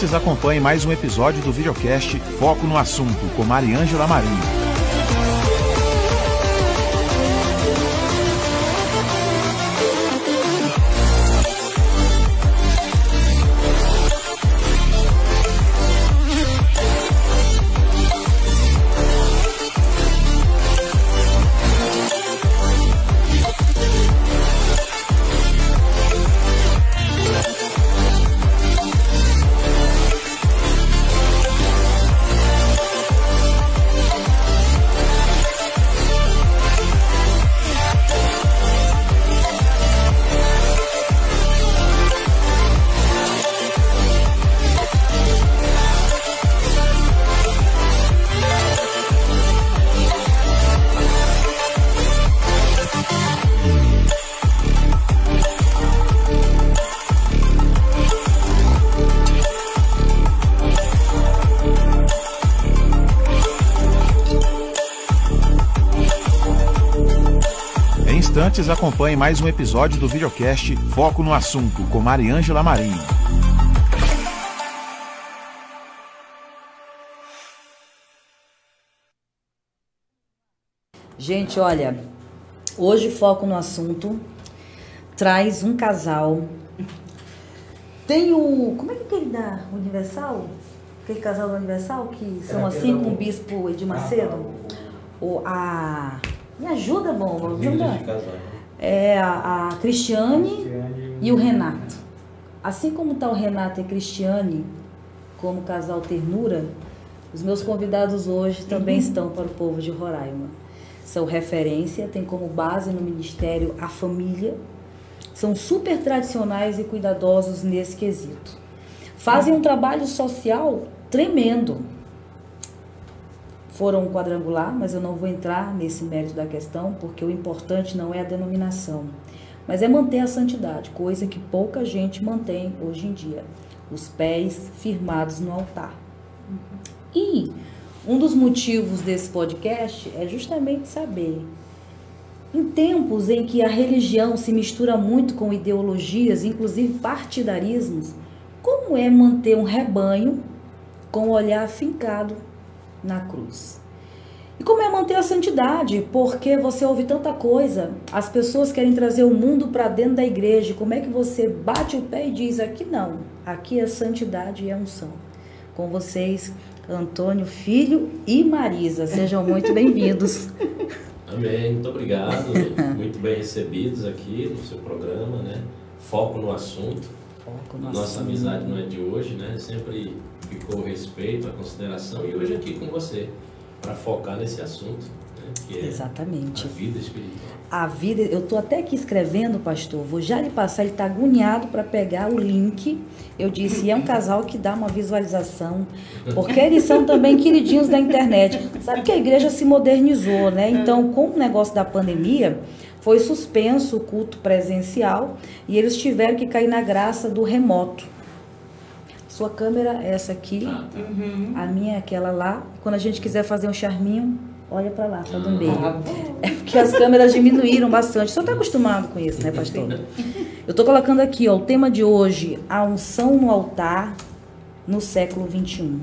instantes, acompanhe mais um episódio do videocast Foco no Assunto, com Mariângela Marinho. Instantes, acompanhe mais um episódio do videocast Foco no Assunto, com Mariângela Marinho. Gente, olha, hoje Foco no Assunto traz um casal. Tem o. Como é que ele dá? Universal? Aquele casal do Universal que são assim com o bispo Edir Macedo? O, a ajuda, bom. É a, a Cristiane, Cristiane e o Renato. Assim como está o Renato e a Cristiane, como casal ternura, os meus convidados hoje também uhum. estão para o povo de Roraima. São referência, tem como base no ministério a família, são super tradicionais e cuidadosos nesse quesito. Fazem um trabalho social tremendo foram quadrangular, mas eu não vou entrar nesse mérito da questão, porque o importante não é a denominação, mas é manter a santidade, coisa que pouca gente mantém hoje em dia. Os pés firmados no altar. E um dos motivos desse podcast é justamente saber em tempos em que a religião se mistura muito com ideologias, inclusive partidarismos, como é manter um rebanho com o olhar afincado na cruz. E como é manter a santidade? Porque você ouve tanta coisa, as pessoas querem trazer o mundo para dentro da igreja. Como é que você bate o pé e diz aqui não? Aqui é santidade e é unção. Com vocês, Antônio Filho e Marisa. Sejam muito bem-vindos. Amém, muito obrigado. muito bem recebidos aqui no seu programa, né? Foco no assunto. Foco no Nossa amizade não é de hoje, né? Sempre ficou o respeito, a consideração e hoje aqui com você para focar nesse assunto. Né, que é Exatamente. A vida espiritual. A vida, eu estou até aqui escrevendo, pastor, vou já lhe passar, ele está agoniado para pegar o link. Eu disse, é um casal que dá uma visualização, porque eles são também queridinhos da internet. Sabe que a igreja se modernizou, né? Então, com o negócio da pandemia, foi suspenso o culto presencial e eles tiveram que cair na graça do remoto. Sua câmera é essa aqui, ah, tá. uhum. a minha é aquela lá. Quando a gente quiser fazer um charminho, olha para lá, para do meio. É porque as câmeras diminuíram bastante. Você está acostumado com isso, né, pastor? Eu estou colocando aqui, ó, o tema de hoje, a unção no altar no século 21.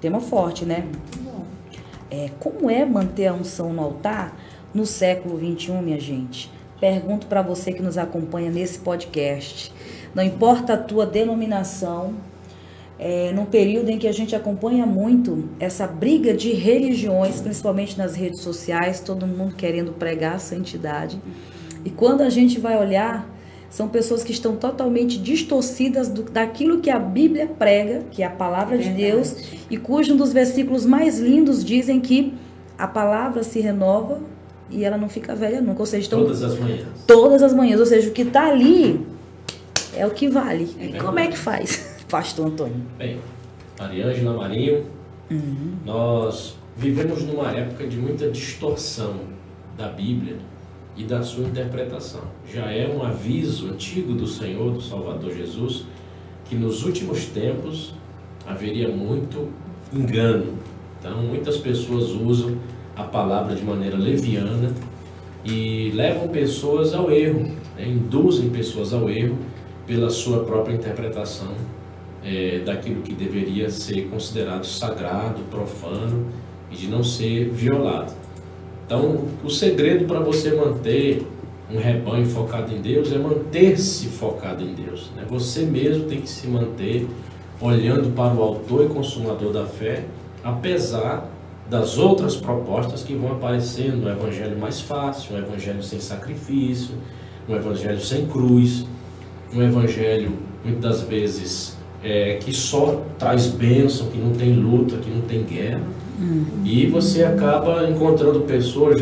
Tema forte, né? É, como é manter a unção no altar no século 21, minha gente? Pergunto para você que nos acompanha nesse podcast. Não importa a tua denominação, é, num período em que a gente acompanha muito essa briga de religiões, principalmente nas redes sociais, todo mundo querendo pregar a santidade. E quando a gente vai olhar, são pessoas que estão totalmente distorcidas do, daquilo que a Bíblia prega, que é a palavra de Deus, e cujo um dos versículos mais lindos dizem que a palavra se renova e ela não fica velha nunca. Ou seja, então, todas as manhãs. Todas as manhãs. Ou seja, o que está ali é o que vale. É e como é que faz? Pastor Antônio. Bem, Mariângela Marinho, uhum. nós vivemos numa época de muita distorção da Bíblia e da sua interpretação. Já é um aviso antigo do Senhor, do Salvador Jesus, que nos últimos tempos haveria muito engano. Então, muitas pessoas usam a palavra de maneira leviana e levam pessoas ao erro, né? induzem pessoas ao erro pela sua própria interpretação é, daquilo que deveria ser considerado sagrado, profano e de não ser violado. Então, o segredo para você manter um rebanho focado em Deus é manter-se focado em Deus. Né? Você mesmo tem que se manter olhando para o autor e consumador da fé, apesar das outras propostas que vão aparecendo, um evangelho mais fácil, um evangelho sem sacrifício, um evangelho sem cruz, um evangelho muitas vezes é, que só traz bênção, que não tem luta, que não tem guerra. Uhum. E você acaba encontrando pessoas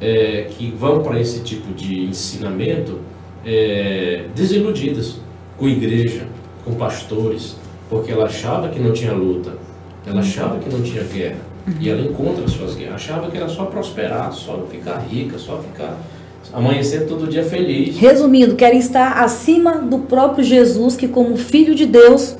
é, que vão para esse tipo de ensinamento é, desiludidas com igreja, com pastores, porque ela achava que não tinha luta, ela achava que não tinha guerra. E ela encontra as suas guerras. Achava que era só prosperar, só ficar rica, só ficar amanhecer todo dia feliz. Resumindo, querem estar acima do próprio Jesus, que como filho de Deus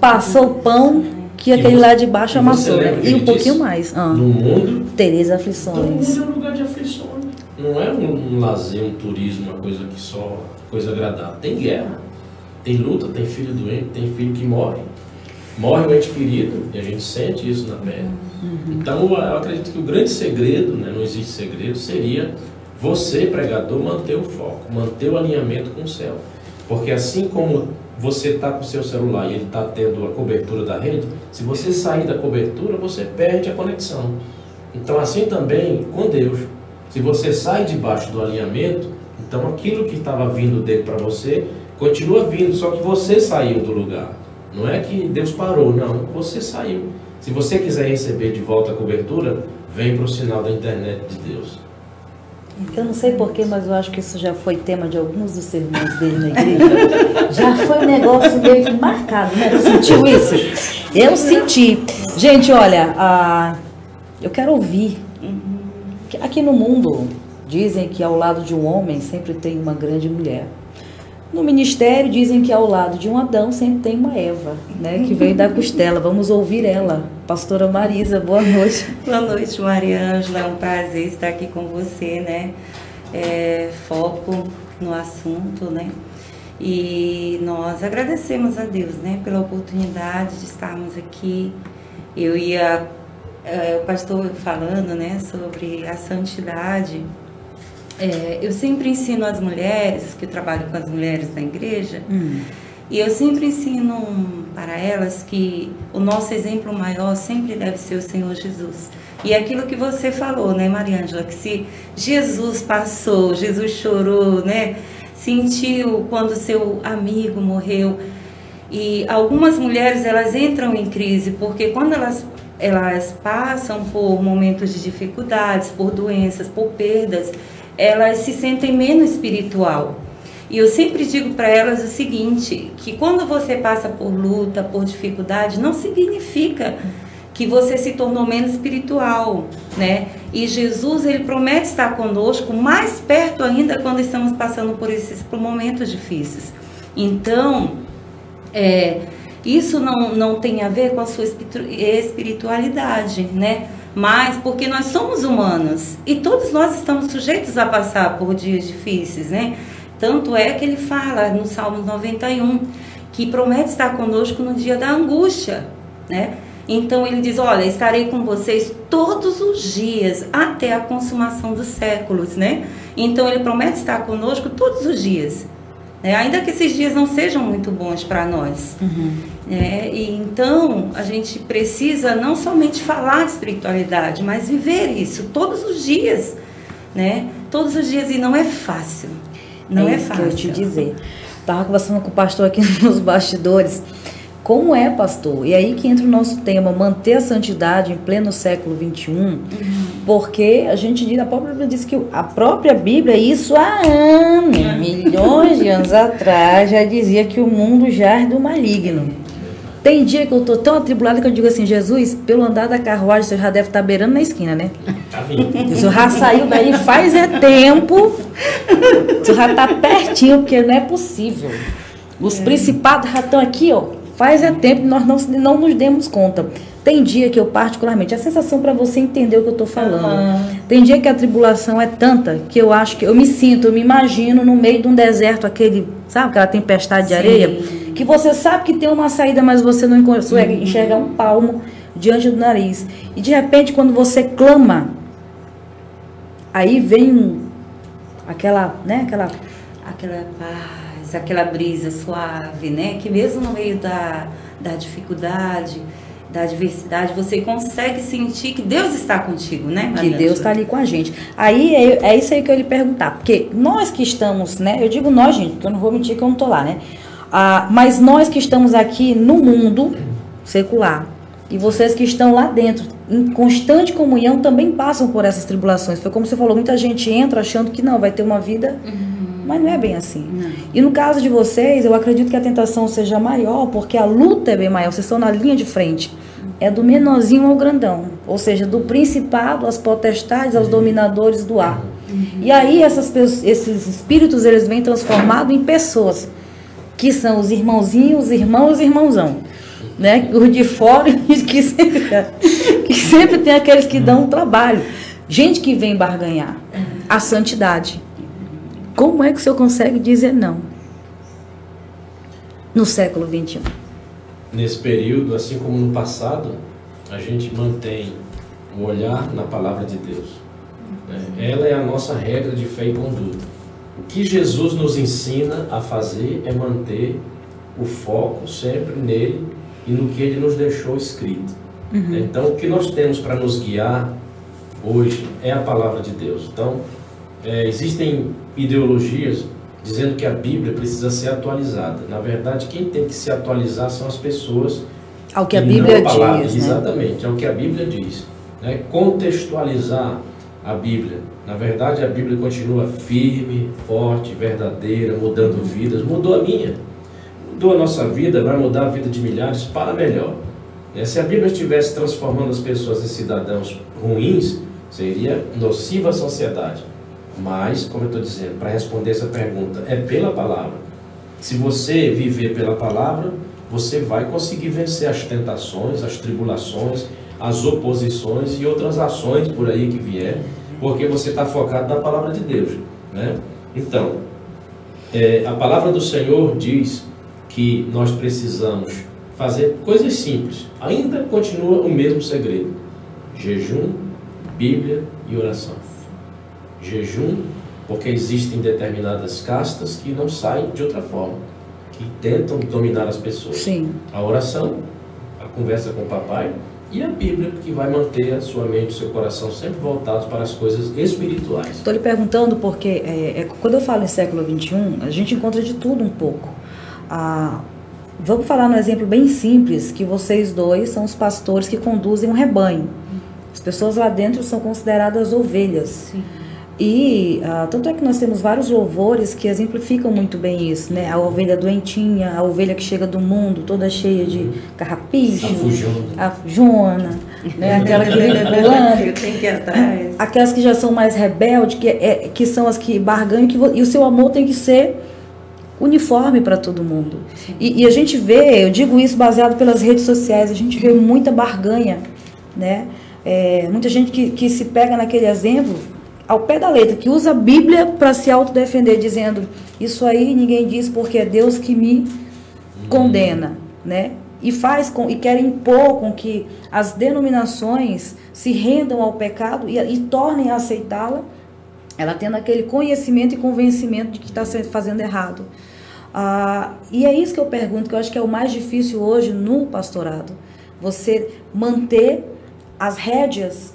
passou o pão que aquele lá de baixo amassou. E um pouquinho mais. Ah. No mundo, tereis aflições. Todo mundo é um lugar de aflições. Não é um, um lazer, um turismo, uma coisa que só coisa agradável. Tem guerra, tem luta, tem filho doente, tem filho que morre. Morre um ente querido e a gente sente isso na pele. Uhum. Então eu acredito que o grande segredo, né, não existe segredo, seria você, pregador, manter o foco, manter o alinhamento com o céu. Porque assim como você está com o seu celular e ele está tendo a cobertura da rede, se você sair da cobertura, você perde a conexão. Então, assim também com Deus. Se você sai debaixo do alinhamento, então aquilo que estava vindo dele para você continua vindo, só que você saiu do lugar. Não é que Deus parou, não, você saiu. Se você quiser receber de volta a cobertura, vem para o sinal da internet de Deus. Eu não sei porquê, mas eu acho que isso já foi tema de alguns dos sermões dele na igreja. já foi um negócio meio que marcado, né? Sentiu isso? Eu senti. Gente, olha, eu quero ouvir. Aqui no mundo, dizem que ao lado de um homem sempre tem uma grande mulher. No ministério dizem que ao lado de um Adão sempre tem uma Eva, né, que veio da costela. Vamos ouvir ela. Pastora Marisa, boa noite. Boa noite, Maria Ângela. É um prazer estar aqui com você, né? É, foco no assunto, né? E nós agradecemos a Deus, né, pela oportunidade de estarmos aqui. Eu ia, é, o pastor falando, né, sobre a santidade é, eu sempre ensino as mulheres, que eu trabalho com as mulheres na igreja, hum. e eu sempre ensino para elas que o nosso exemplo maior sempre deve ser o Senhor Jesus. E é aquilo que você falou, né, Mariângela, que se Jesus passou, Jesus chorou, né, sentiu quando seu amigo morreu. E algumas mulheres, elas entram em crise, porque quando elas elas passam por momentos de dificuldades, por doenças, por perdas, elas se sentem menos espiritual. E eu sempre digo para elas o seguinte, que quando você passa por luta, por dificuldade, não significa que você se tornou menos espiritual, né? E Jesus, ele promete estar conosco mais perto ainda quando estamos passando por esses por momentos difíceis. Então, é, isso não, não tem a ver com a sua espiritualidade, né? Mas porque nós somos humanos e todos nós estamos sujeitos a passar por dias difíceis, né? Tanto é que ele fala no Salmo 91 que promete estar conosco no dia da angústia, né? Então ele diz: Olha, estarei com vocês todos os dias até a consumação dos séculos, né? Então ele promete estar conosco todos os dias, né? ainda que esses dias não sejam muito bons para nós. Uhum. É, e então a gente precisa não somente falar de espiritualidade, mas viver isso todos os dias, né? Todos os dias e não é fácil. Não é, é fácil. Que eu te dizer. Estava conversando com o pastor aqui nos bastidores. Como é, pastor? E aí que entra o nosso tema, manter a santidade em pleno século XXI, uhum. porque a gente diz, a própria Bíblia diz que a própria Bíblia, isso há anos, uhum. milhões de anos atrás, já dizia que o mundo já é do maligno. Tem dia que eu tô tão atribulada que eu digo assim, Jesus, pelo andar da carruagem, você já deve estar tá beirando na esquina, né? Tá vindo. Já saiu daí faz é tempo. Você já tá pertinho, porque não é possível. Os é. principados já estão aqui, ó. Faz é tempo nós não, não nos demos conta. Tem dia que eu, particularmente, a sensação para você entender o que eu estou falando. Uhum. Tem dia que a tribulação é tanta que eu acho que eu me sinto, eu me imagino no meio de um deserto, aquele, sabe, aquela tempestade de Sim. areia que você sabe que tem uma saída, mas você não consegue uhum. enxergar um palmo diante do nariz. E de repente, quando você clama, aí vem um, aquela, né, aquela, aquela paz, aquela brisa suave, né, que mesmo no meio da, da dificuldade, da adversidade, você consegue sentir que Deus está contigo, né? Que Deus está ali com a gente. Aí é, é, isso aí que eu lhe perguntar, porque nós que estamos, né? Eu digo nós, gente, porque eu não vou mentir que eu não estou lá, né? Ah, mas nós que estamos aqui no mundo secular e vocês que estão lá dentro, em constante comunhão, também passam por essas tribulações. Foi como você falou, muita gente entra achando que não, vai ter uma vida. Uhum. Mas não é bem assim. Não. E no caso de vocês, eu acredito que a tentação seja maior, porque a luta é bem maior, vocês estão na linha de frente é do menorzinho ao grandão, ou seja, do principado às potestades, aos dominadores do ar. Uhum. E aí essas, esses espíritos eles vêm transformados em pessoas, que são os irmãozinhos, os irmãos e irmãozão. Né? Os de fora que sempre, que sempre tem aqueles que dão um trabalho. Gente que vem barganhar a santidade. Como é que o senhor consegue dizer não? No século XXI nesse período, assim como no passado, a gente mantém o olhar na palavra de Deus. Né? Ela é a nossa regra de fé e conduta. O que Jesus nos ensina a fazer é manter o foco sempre nele e no que ele nos deixou escrito. Uhum. Então, o que nós temos para nos guiar hoje é a palavra de Deus. Então, é, existem ideologias dizendo que a Bíblia precisa ser atualizada. Na verdade, quem tem que se atualizar são as pessoas. Ao que a Bíblia a palavra, diz. Né? Exatamente, ao que a Bíblia diz. Né? Contextualizar a Bíblia. Na verdade, a Bíblia continua firme, forte, verdadeira, mudando vidas. Mudou a minha. Mudou a nossa vida, vai mudar a vida de milhares para melhor. Né? Se a Bíblia estivesse transformando as pessoas em cidadãos ruins, seria nociva à sociedade. Mas, como eu estou dizendo, para responder essa pergunta, é pela palavra. Se você viver pela palavra, você vai conseguir vencer as tentações, as tribulações, as oposições e outras ações por aí que vier, porque você está focado na palavra de Deus. Né? Então, é, a palavra do Senhor diz que nós precisamos fazer coisas simples. Ainda continua o mesmo segredo: jejum, Bíblia e oração jejum, porque existem determinadas castas que não saem de outra forma, que tentam dominar as pessoas. Sim. A oração, a conversa com o papai e a Bíblia, que vai manter a sua mente e o seu coração sempre voltados para as coisas espirituais. Estou lhe perguntando porque é, é, quando eu falo em século XXI, a gente encontra de tudo um pouco. Ah, vamos falar um exemplo bem simples, que vocês dois são os pastores que conduzem um rebanho. As pessoas lá dentro são consideradas ovelhas. Sim. E uh, tanto é que nós temos vários louvores que exemplificam muito bem isso, né? A ovelha doentinha, a ovelha que chega do mundo toda cheia de carrapicho, a jona, né? aquela que vem pulando, aquelas que já são mais rebeldes, que, é, que são as que barganham, que, e o seu amor tem que ser uniforme para todo mundo. E, e, a gente vê, eu digo isso baseado pelas redes sociais, a gente vê muita barganha, né? É, muita gente que, que se pega naquele exemplo ao pé da letra, que usa a Bíblia para se autodefender, dizendo isso aí ninguém diz porque é Deus que me condena, né? E faz com e quer impor com que as denominações se rendam ao pecado e, e tornem a aceitá-la, ela tendo aquele conhecimento e convencimento de que está fazendo errado. Ah, e é isso que eu pergunto, que eu acho que é o mais difícil hoje no pastorado. Você manter as rédeas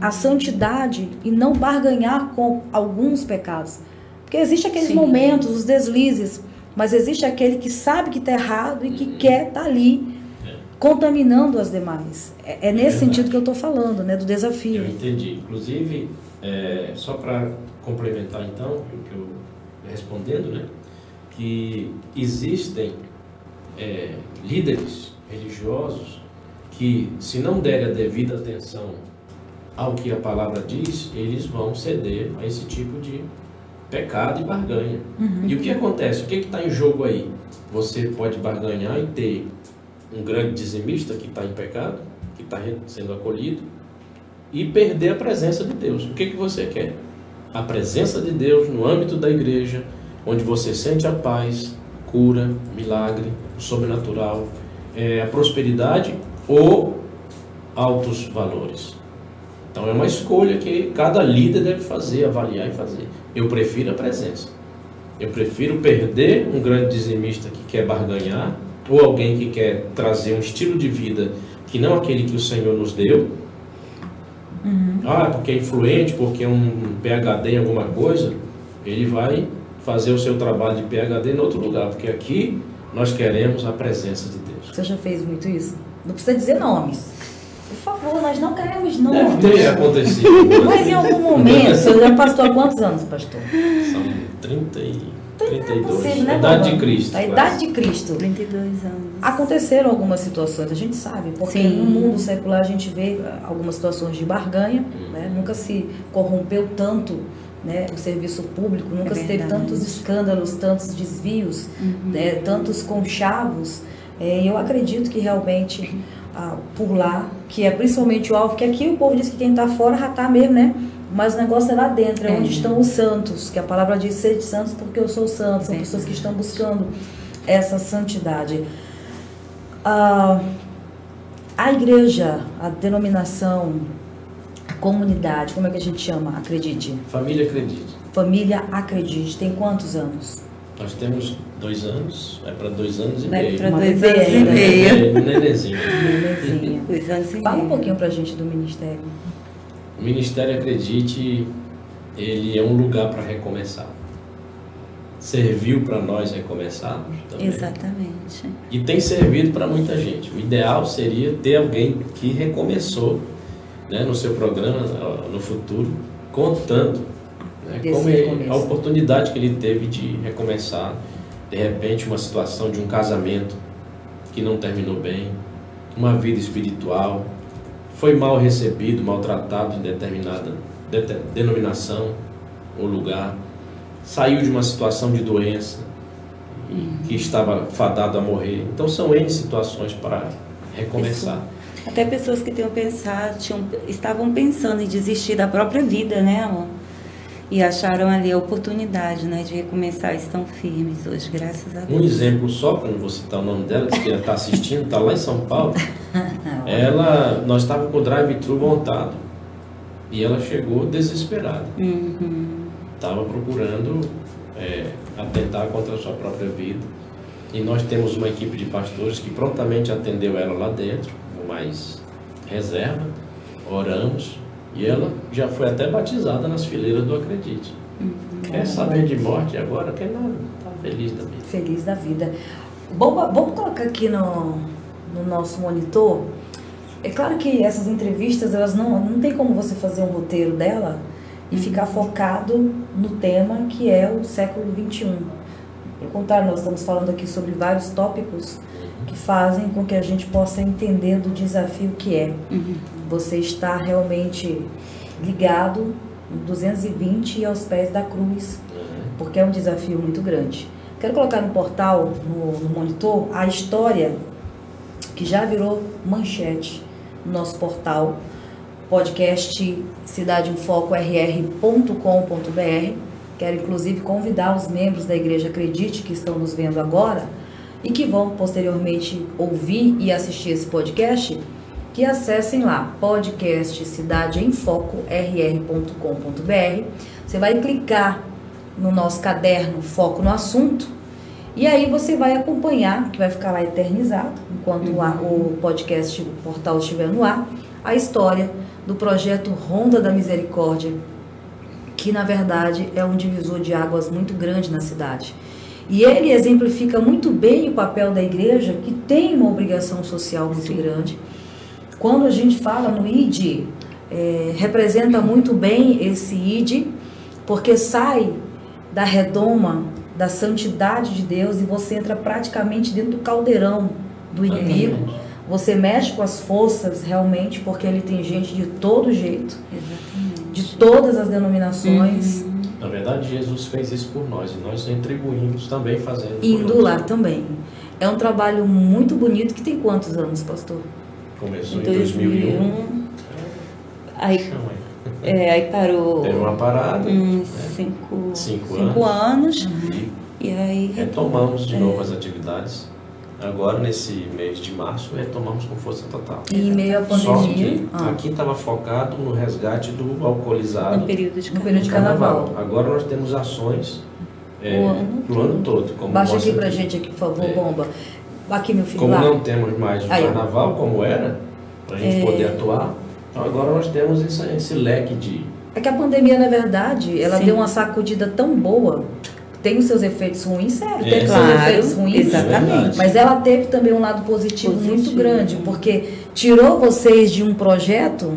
a santidade e não barganhar com alguns pecados. Porque existe aqueles Sim. momentos, os deslizes, mas existe aquele que sabe que está errado e que quer estar tá ali é. contaminando as demais. É, é nesse é sentido que eu estou falando, né, do desafio. Eu entendi. Inclusive, é, só para complementar então, o que eu respondendo, né, que existem é, líderes religiosos que, se não derem a devida atenção ao que a palavra diz, eles vão ceder a esse tipo de pecado e barganha. Uhum. E o que acontece? O que está em jogo aí? Você pode barganhar e ter um grande dizimista que está em pecado, que está sendo acolhido, e perder a presença de Deus. O que, que você quer? A presença de Deus no âmbito da igreja, onde você sente a paz, cura, milagre, sobrenatural, é, a prosperidade ou altos valores. Então é uma escolha que cada líder deve fazer, avaliar e fazer. Eu prefiro a presença. Eu prefiro perder um grande dizimista que quer barganhar ou alguém que quer trazer um estilo de vida que não aquele que o Senhor nos deu. Uhum. Ah, porque é influente, porque é um PhD em alguma coisa, ele vai fazer o seu trabalho de PhD em outro lugar, porque aqui nós queremos a presença de Deus. Você já fez muito isso? Não precisa dizer nomes. Por favor, nós não queremos nomes. Deve ter acontecido. Mas em algum momento, você já pastor há quantos anos, pastor? São 30 e... 32. É possível, né, a idade de Cristo. A quase. idade de Cristo. 32 anos. Aconteceram algumas situações, a gente sabe, porque Sim. no mundo secular a gente vê algumas situações de barganha, hum. né? nunca se corrompeu tanto né, o serviço público, nunca é se teve tantos escândalos, tantos desvios, uhum. né, tantos conchavos. É, eu acredito que realmente ah, por lá, que é principalmente o alvo, que aqui o povo diz que quem está fora já está mesmo, né? Mas o negócio é lá dentro, é, é, onde estão os santos, que a palavra diz ser de santos porque eu sou santo, são pessoas que estão buscando essa santidade. Ah, a igreja, a denominação, Comunidade, como é que a gente chama? Acredite. Família Acredite. Família Acredite. Tem quantos anos? Nós temos dois anos, vai para dois anos e vai meio. Para dois anos e meio. Nenenzinho. Nenenzinho. dois anos e meio. Fala um pouquinho para a gente do Ministério. O Ministério Acredite, ele é um lugar para recomeçar. Serviu para nós recomeçarmos também. Exatamente. E tem servido para muita gente. O ideal seria ter alguém que recomeçou né, no seu programa no futuro, contando né, como ele, a oportunidade que ele teve de recomeçar, de repente, uma situação de um casamento que não terminou bem, uma vida espiritual, foi mal recebido, maltratado em determinada de, denominação ou lugar, saiu de uma situação de doença que estava fadado a morrer. Então são N situações para recomeçar. Até pessoas que tinham pensado, tinham, estavam pensando em desistir da própria vida, né, amor? E acharam ali a oportunidade, né, de recomeçar, estão firmes hoje, graças a Deus. Um exemplo só, para não vou citar o nome dela, que ela está assistindo, está lá em São Paulo. ela, nós estávamos com o drive-thru montado. E ela chegou desesperada. Estava uhum. procurando é, atentar contra a sua própria vida. E nós temos uma equipe de pastores que prontamente atendeu ela lá dentro mais reserva, oramos e ela já foi até batizada nas fileiras do Acredite. Uhum. Quer saber de morte agora? Quer nada, está feliz da vida. Feliz da vida. Vamos, vamos colocar aqui no, no nosso monitor. É claro que essas entrevistas, elas não, não tem como você fazer um roteiro dela e ficar focado no tema que é o século XXI. Pelo contrário, nós estamos falando aqui sobre vários tópicos que fazem com que a gente possa entender do desafio que é. Uhum. Você está realmente ligado 220 e aos pés da cruz, porque é um desafio muito grande. Quero colocar no portal, no, no monitor, a história que já virou manchete no nosso portal, podcast Cidade em Foco rr.com.br. Quero inclusive convidar os membros da Igreja Acredite que estão nos vendo agora e que vão posteriormente ouvir e assistir esse podcast, que acessem lá podcast Cidade em Foco rr.com.br. Você vai clicar no nosso caderno Foco no Assunto e aí você vai acompanhar, que vai ficar lá eternizado, enquanto uhum. o podcast, o portal estiver no ar, a história do projeto Ronda da Misericórdia, que na verdade é um divisor de águas muito grande na cidade. E ele exemplifica muito bem o papel da igreja, que tem uma obrigação social muito Sim. grande. Quando a gente fala no ID, é, representa muito bem esse ID, porque sai da redoma da santidade de Deus e você entra praticamente dentro do caldeirão do inimigo. Você mexe com as forças realmente, porque ele tem gente de todo jeito, Exatamente. de todas as denominações. Uhum. Na verdade, Jesus fez isso por nós e nós retribuímos também fazendo. Indo lá também. É um trabalho muito bonito que tem quantos anos, pastor? Começou em, em 2001. 2001. Aí, é, aí parou. Teve uma parada. Uns né? cinco, cinco, cinco, anos. anos uhum. E aí retomamos de novo as atividades. Agora, nesse mês de março, retomamos com força total. E em meio à Só pandemia. que ah, aqui estava focado no resgate do alcoolizado no período de No período de carnaval. Agora nós temos ações é, O ano pro ano todo. Como Baixa aqui pra gente aqui, por favor, É. bomba. Aqui, meu filho, Como lá. não temos mais o Aí, carnaval como era, para a gente É. poder atuar, então agora nós temos esse, esse leque de. É que a pandemia, na verdade, ela Sim. deu uma sacudida tão boa. Tem os seus efeitos ruins, sério, É. teve Claro, seus efeitos ruins. exatamente. Mas ela teve também um lado positivo, Positivo. muito grande, porque tirou vocês de um projeto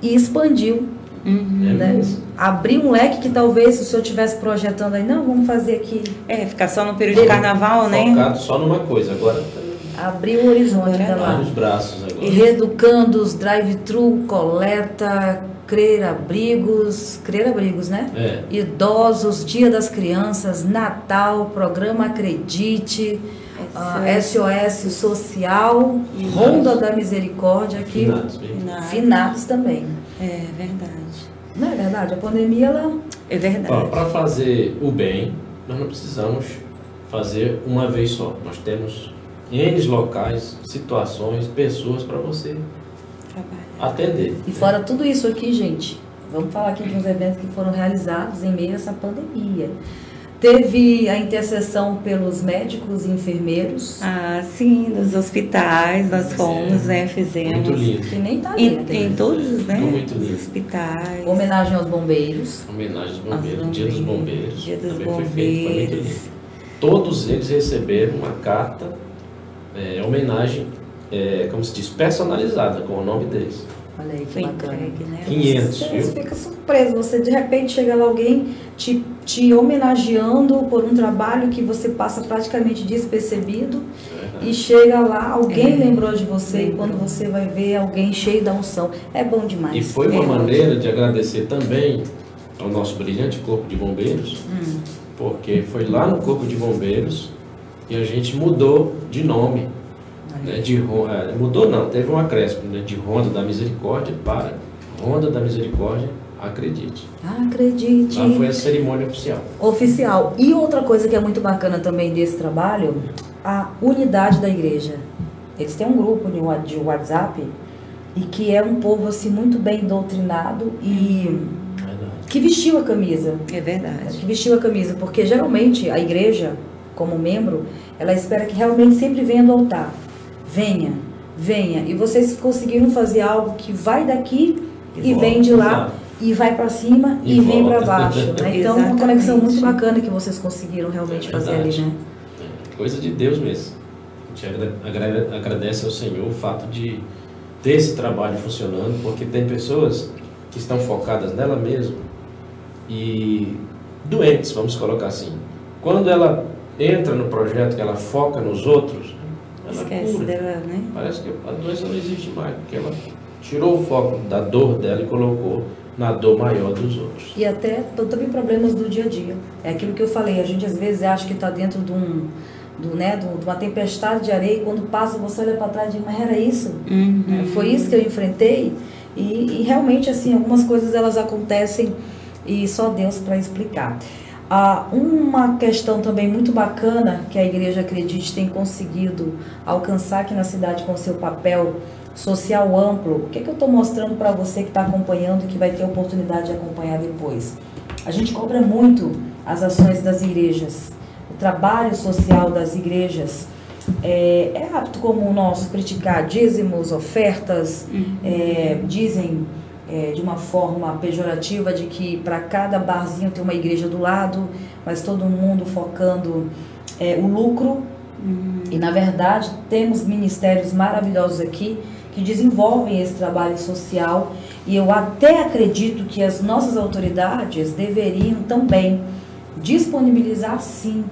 e expandiu. Uhum. É né? Abriu um leque que talvez se o senhor estivesse projetando aí, não, vamos fazer aqui. É, ficar só no período de carnaval, né? Focado só numa coisa. Agora Abriu o horizonte Agora da lá. vários braços E agora. reeducandos, drive-thru, coleta, crer abrigos, crer abrigos, né? É. Idosos, Dia das Crianças, Natal, Programa Acredite, ah, SOS Social, Ronda da Misericórdia aqui. Finados. finados também. É verdade. Não é verdade? A pandemia, ela... É verdade. Para fazer o bem, nós não precisamos fazer uma vez só. Nós temos N locais, situações, pessoas para você Trabalho. atender. E fora tudo isso aqui, gente, vamos falar aqui de uns eventos que foram realizados em meio a essa pandemia. Teve a intercessão pelos médicos e enfermeiros, Ah, sim, nos hospitais nós fomos, né? Fizemos. Muito lindo. que nem tá ali, Em, em todos, né? Muito lindo. Hospitais. Homenagem aos bombeiros. Homenagem aos bombeiros, Dia dos Bombeiros. Dia dos também foi feito, foi muito Bombeiros. lindo. Todos eles receberam uma carta, é, homenagem, é, como se diz, personalizada com o nome deles. Olha aí que Foi bacana. entregue, né? 500, Você viu? fica surpreso, você de repente chega lá alguém te, te homenageando por um trabalho que você passa praticamente despercebido e chega lá, alguém É. lembrou de você e quando você vai ver alguém cheio da unção. É bom demais. E foi uma É. maneira de agradecer também ao nosso brilhante Corpo de Bombeiros, Hum. porque foi lá no Corpo de Bombeiros que a gente mudou de nome. Né, de, eh, mudou não, teve um acréscimo né, de Ronda da Misericórdia para Ronda da Misericórdia, acredite. Acredite. Lá foi a cerimônia oficial. Oficial. E outra coisa que é muito bacana também desse trabalho, a unidade da igreja. Eles têm um grupo de WhatsApp e que é um povo assim muito bem doutrinado e Verdade. que vestiu a camisa. É verdade. Que vestiu a camisa, porque geralmente a igreja, como membro, ela espera que realmente sempre venha do altar. Venha, venha. E vocês conseguiram fazer algo que vai daqui e, E vem de lá exato. e vai para cima e, E vem para baixo. né? Então, uma conexão muito bacana que vocês conseguiram realmente É fazer ali, né? É, coisa de Deus mesmo. A gente agra- agra- agradece ao Senhor o fato de ter esse trabalho funcionando, porque tem pessoas que estão focadas nela mesma e doentes, vamos colocar assim. Quando ela entra no projeto, que ela foca nos outros, ela Esquece cura. dela, né? Parece que a doença não existe mais, porque ela tirou o foco da dor dela e colocou na dor maior dos outros. E até também problemas do dia a dia. É aquilo que eu falei, a gente às vezes acha que está dentro de, um, do, né, um- de uma tempestade de areia e quando passa você olha para trás e diz, mas era isso? Uhum. Foi isso que eu enfrentei e, e realmente assim algumas coisas elas acontecem e só Deus para explicar. Ah, uma questão também muito bacana que a Igreja Acredite tem conseguido alcançar aqui na cidade com seu papel social amplo. O que, que eu estou mostrando para você que está acompanhando e que vai ter oportunidade de acompanhar depois? A gente cobra muito as ações das igrejas, o trabalho social das igrejas. É, é apto como o nosso criticar dízimos, ofertas, é, dizem é, de uma forma pejorativa de que para cada barzinho tem uma igreja do lado, mas todo mundo focando é, o lucro. E na verdade temos ministérios maravilhosos aqui que desenvolvem esse trabalho social e eu até acredito que as nossas autoridades deveriam também disponibilizar sim,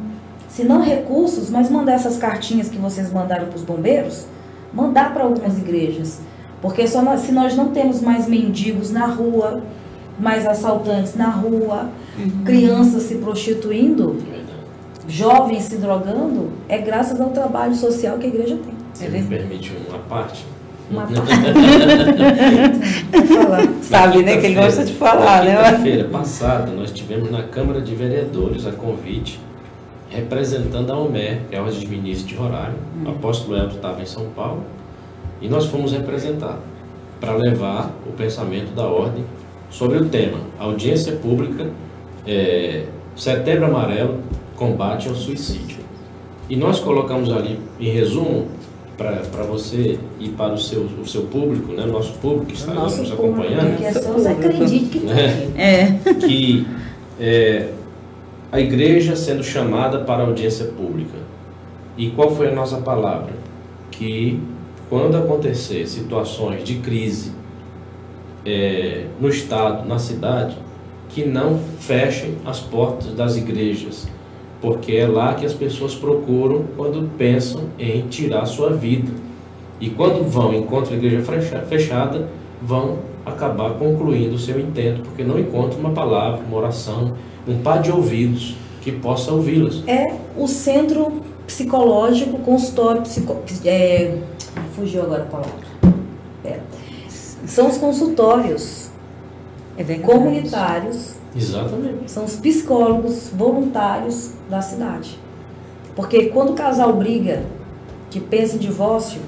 se não recursos, mas mandar essas cartinhas que vocês mandaram para os bombeiros, mandar para algumas igrejas, porque só nós- se nós não temos mais mendigos na rua, mais assaltantes na rua, crianças se prostituindo, jovens se drogando, é graças ao trabalho social que a igreja tem. Você me permite uma parte? Uma falar. Sabe, né? Que ele gosta de falar, na né? quinta-feira passada, nós tivemos na Câmara de Vereadores a convite representando a OMER, que é a Ordem de Roraima. O apóstolo Elton estava em São Paulo e nós fomos representar para levar o pensamento da Ordem sobre o tema Audiência Pública, é, Setembro Amarelo, Combate ao Suicídio. E nós colocamos ali, em resumo, para você e para o seu, o seu público, né, o nosso público que está Nosso nos acompanhando, que as pessoas acreditem que É. aqui. É. que é, a igreja sendo chamada para audiência pública. E qual foi a nossa palavra? Que quando acontecer situações de crise é, no estado, na cidade, que não fechem as portas das igrejas, porque é lá que as pessoas procuram quando pensam em tirar sua vida. E quando vão encontram a igreja fecha- fechada, vão acabar concluindo o seu intento, porque não encontram uma palavra, uma oração, um par de ouvidos que possa ouvi-las. É o centro psicológico, consultório psico... É... Fugiu agora a palavra. Pera. São os consultórios É comunitários, Exatamente. são os psicólogos voluntários da cidade. Porque quando o casal briga, que pensa em divórcio,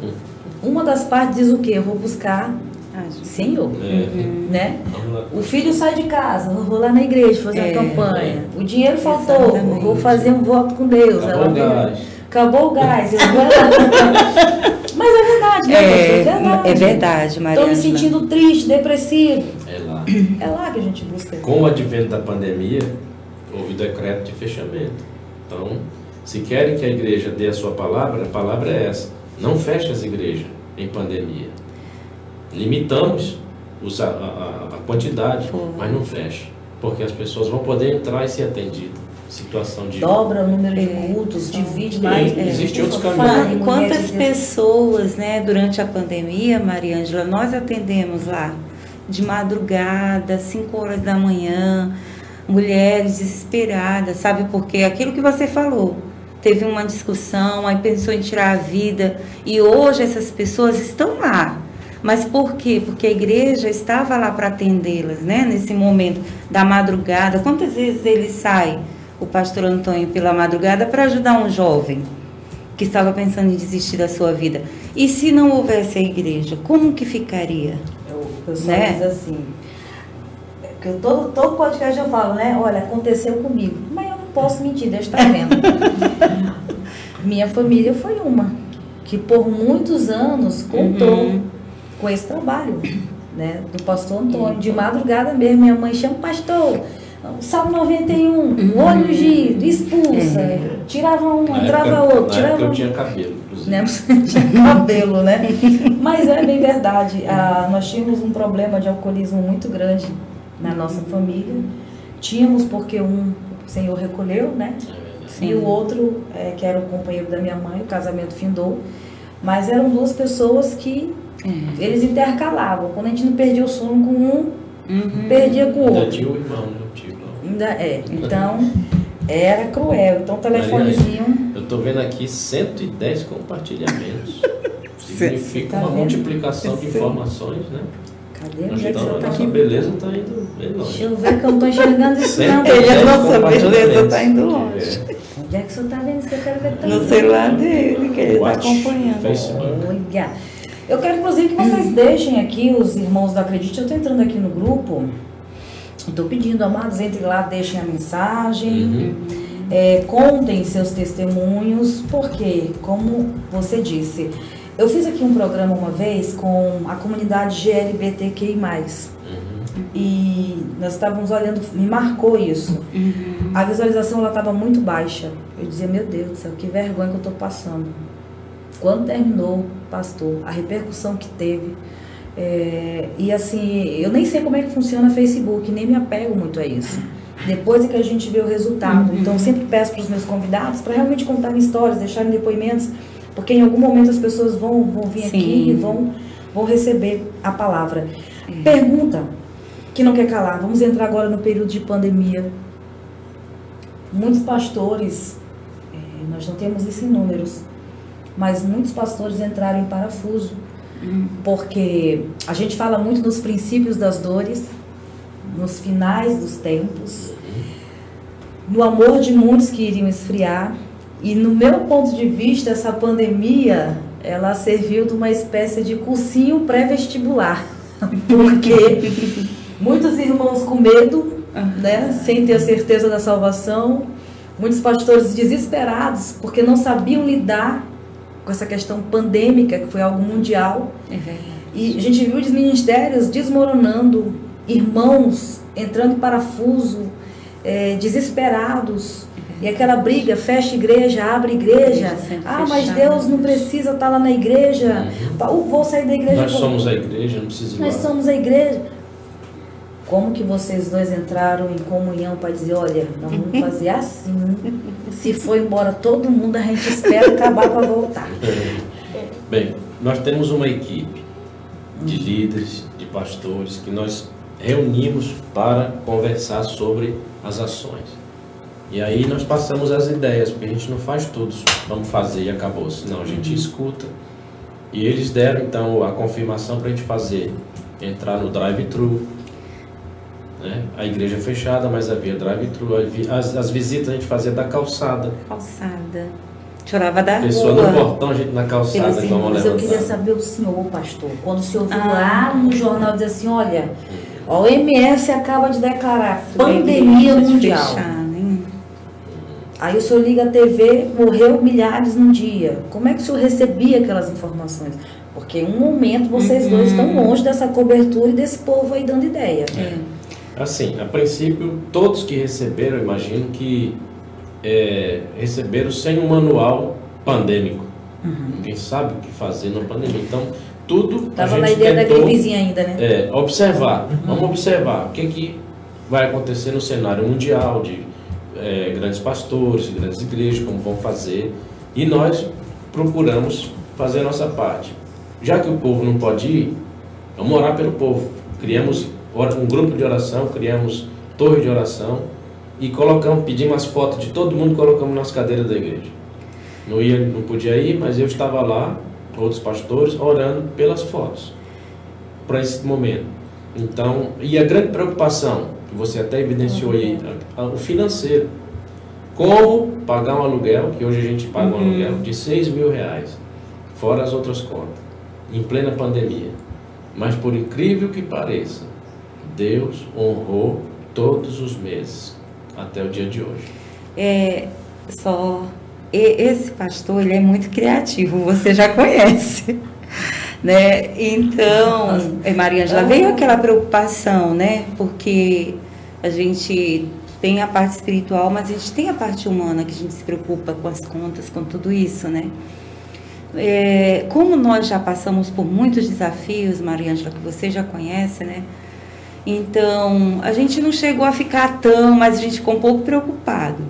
uma das partes diz o quê? Eu vou buscar Ah. Senhor, É, né? vamos lá. O filho sai de casa, eu vou lá na igreja fazer É, a campanha. O dinheiro faltou, eu Exatamente. vou fazer um voto com Deus. Ela o vem- gás. Acabou o gás. eu. Mas é verdade, né? É, pastor? é verdade, Maria. Estou me sentindo triste, depressivo. É lá. É lá que a gente busca. Com o advento da pandemia, houve decreto de fechamento. Então, se querem que a igreja dê a sua palavra, a palavra é essa. Não feche as igrejas em pandemia. Limitamos os- a, a- a quantidade, mas não feche. Porque as pessoas vão poder entrar e ser atendidas. Situação de. Dobra o número de É, cultos, são- divide mais. existem outros caminhos. mulher Quantas pessoas, né, durante a pandemia, Maria Ângela, nós atendemos lá de madrugada, 5 horas da manhã, mulheres desesperadas, sabe por quê? Aquilo que você falou. Teve uma discussão, aí pensou em tirar a vida, e hoje essas pessoas estão lá. Mas por quê? Porque a igreja estava lá para atendê-las, né? Nesse momento da madrugada. Quantas vezes ele sai, o pastor Antônio, pela madrugada para ajudar um jovem? que estava pensando em desistir da sua vida. E se não houvesse a igreja, como que ficaria? O pessoal Né? diz assim. Que eu, todo, todo podcast eu falo, né? Olha, aconteceu comigo. Mas eu não posso mentir, Deus está vendo. Minha família foi uma que por muitos anos contou Uhum. com esse trabalho, né? Do pastor Antônio. De madrugada mesmo, minha mãe chama pastor. Salmo 91, Uhum. olho ungido, expulsa, tirava um, Na entrava época, outro, na tirava época eu um tinha cabelo, inclusive. né? Você tinha cabelo, né? Mas é bem verdade. Ah, nós tínhamos um problema de alcoolismo muito grande na nossa família. Tínhamos porque um o senhor recolheu, né? É. Sim. E o outro, é, que era o companheiro da minha mãe, o casamento findou. Mas eram duas pessoas que É. eles intercalavam. Quando a gente não perdia o sono com um, Uhum. perdia com o Ainda outro. tinha o irmão, né? O. Ainda é. Então, era cruel. Então, o telefonezinho. Eu tô vendo aqui 110 compartilhamentos. Significa Tá uma vendo? multiplicação de informações, né? Cadê? Nós Onde é que estamos- você tá? nossa beleza está indo bem longe. Deixa eu ver que eu não tô enxergando isso não. 110 Ele, a nossa beleza tá indo longe. É. Onde é que você tá vendo isso que eu quero ver também? No celular dele, que ele está acompanhando. Facebook. Olha. Eu quero, inclusive, que vocês deixem aqui, os irmãos do Acredite. Eu tô entrando aqui no grupo. Estou pedindo, amados, entrem lá, deixem a mensagem. Uhum. É, contem seus testemunhos, porque, como você disse, eu fiz aqui um programa uma vez com a comunidade GLBTQI. Uhum. E nós estávamos olhando, me marcou isso. Uhum. A visualização ela estava muito baixa. Eu dizia, meu Deus do céu, que vergonha que eu estou passando. Quando terminou, pastor, a repercussão que teve. É, e assim, eu nem sei como é que funciona o Facebook, nem me apego muito a isso. Depois é que a gente vê o resultado. Então, eu sempre peço para os meus convidados para realmente contarem histórias, deixarem depoimentos, porque em algum momento as pessoas vão, vão vir aqui Sim. e vão, vão receber a palavra. Pergunta que não quer calar. Vamos entrar agora no período de pandemia. Muitos pastores, eh, nós não temos isso em números, mas muitos pastores entraram em parafuso, porque a gente fala muito dos princípios das dores, nos finais dos tempos, no amor de muitos que iriam esfriar. E no meu ponto de vista, essa pandemia, ela serviu de uma espécie de cursinho pré-vestibular. Porque muitos irmãos com medo, né, sem ter a certeza da salvação, muitos pastores desesperados, porque não sabiam lidar com essa questão pandêmica, que foi algo mundial. É. E a gente viu os ministérios desmoronando, irmãos entrando em parafuso, é, desesperados. E aquela briga, fecha igreja, abre igreja. Igreja Ah, mas fechada. Deus não precisa estar lá na igreja. Eu vou sair da igreja. Nós vou- somos a igreja, não precisa ir Nós lá. somos a igreja. Como que vocês dois entraram em comunhão para dizer, olha, nós vamos fazer assim. Se for embora todo mundo, a gente espera acabar para voltar. Bem, nós temos uma equipe de líderes, de pastores, que nós reunimos para conversar sobre as ações. E aí nós passamos as ideias, porque a gente não faz tudo, vamos fazer e acabou. Senão a gente escuta. E eles deram então a confirmação para a gente fazer, entrar no drive-thru. Né? A igreja fechada, mas havia drive-thru. As, as visitas a gente fazia da calçada. Calçada. Chorava da Pessoa rua. no portão, a gente na calçada, Pelos eu queria saber o senhor, pastor, quando o senhor viu Ah. lá no jornal dizer assim, olha, a OMS acaba de declarar pandemia mundial. fechar, né? Aí o senhor liga a TV, morreu milhares num dia. Como é que o senhor recebia aquelas informações? Porque em um momento vocês dois estão longe dessa cobertura e desse povo aí dando ideia. É. Assim, a princípio, todos que receberam, imagino que é, receberam sem um manual pandêmico. Ninguém sabe o que fazer na pandemia. Então, tudo Tava a na ideia da tentou gripezinha ainda, né? é, observar. Vamos observar o que, que vai acontecer no cenário mundial de é, grandes pastores, grandes igrejas, como vão fazer. E nós procuramos fazer a nossa parte. Já que o povo não pode ir, vamos orar pelo povo. Criamos um grupo de oração, criamos torre de oração e colocamos, pedimos as fotos de todo mundo e colocamos nas cadeiras da igreja. Não, ia, não podia ir, mas eu estava lá, outros pastores, orando pelas fotos para esse momento. Então, e a grande preocupação, que você até evidenciou aí, o financeiro. Como pagar um aluguel, que hoje a gente paga um aluguel de 6 mil reais, fora as outras contas, em plena pandemia. Mas por incrível que pareça, Deus honrou todos os meses, até o dia de hoje. É, só e- esse pastor ele é muito criativo, você já conhece, né? Então, é, Maria Angela, veio aquela preocupação, né? Porque a gente tem a parte espiritual, mas a gente tem a parte humana que a gente se preocupa com as contas, com tudo isso, né? É, como nós já passamos por muitos desafios, Maria Angela, que você já conhece, né? Então, a gente não chegou a ficar tão, mas a gente ficou um pouco preocupado.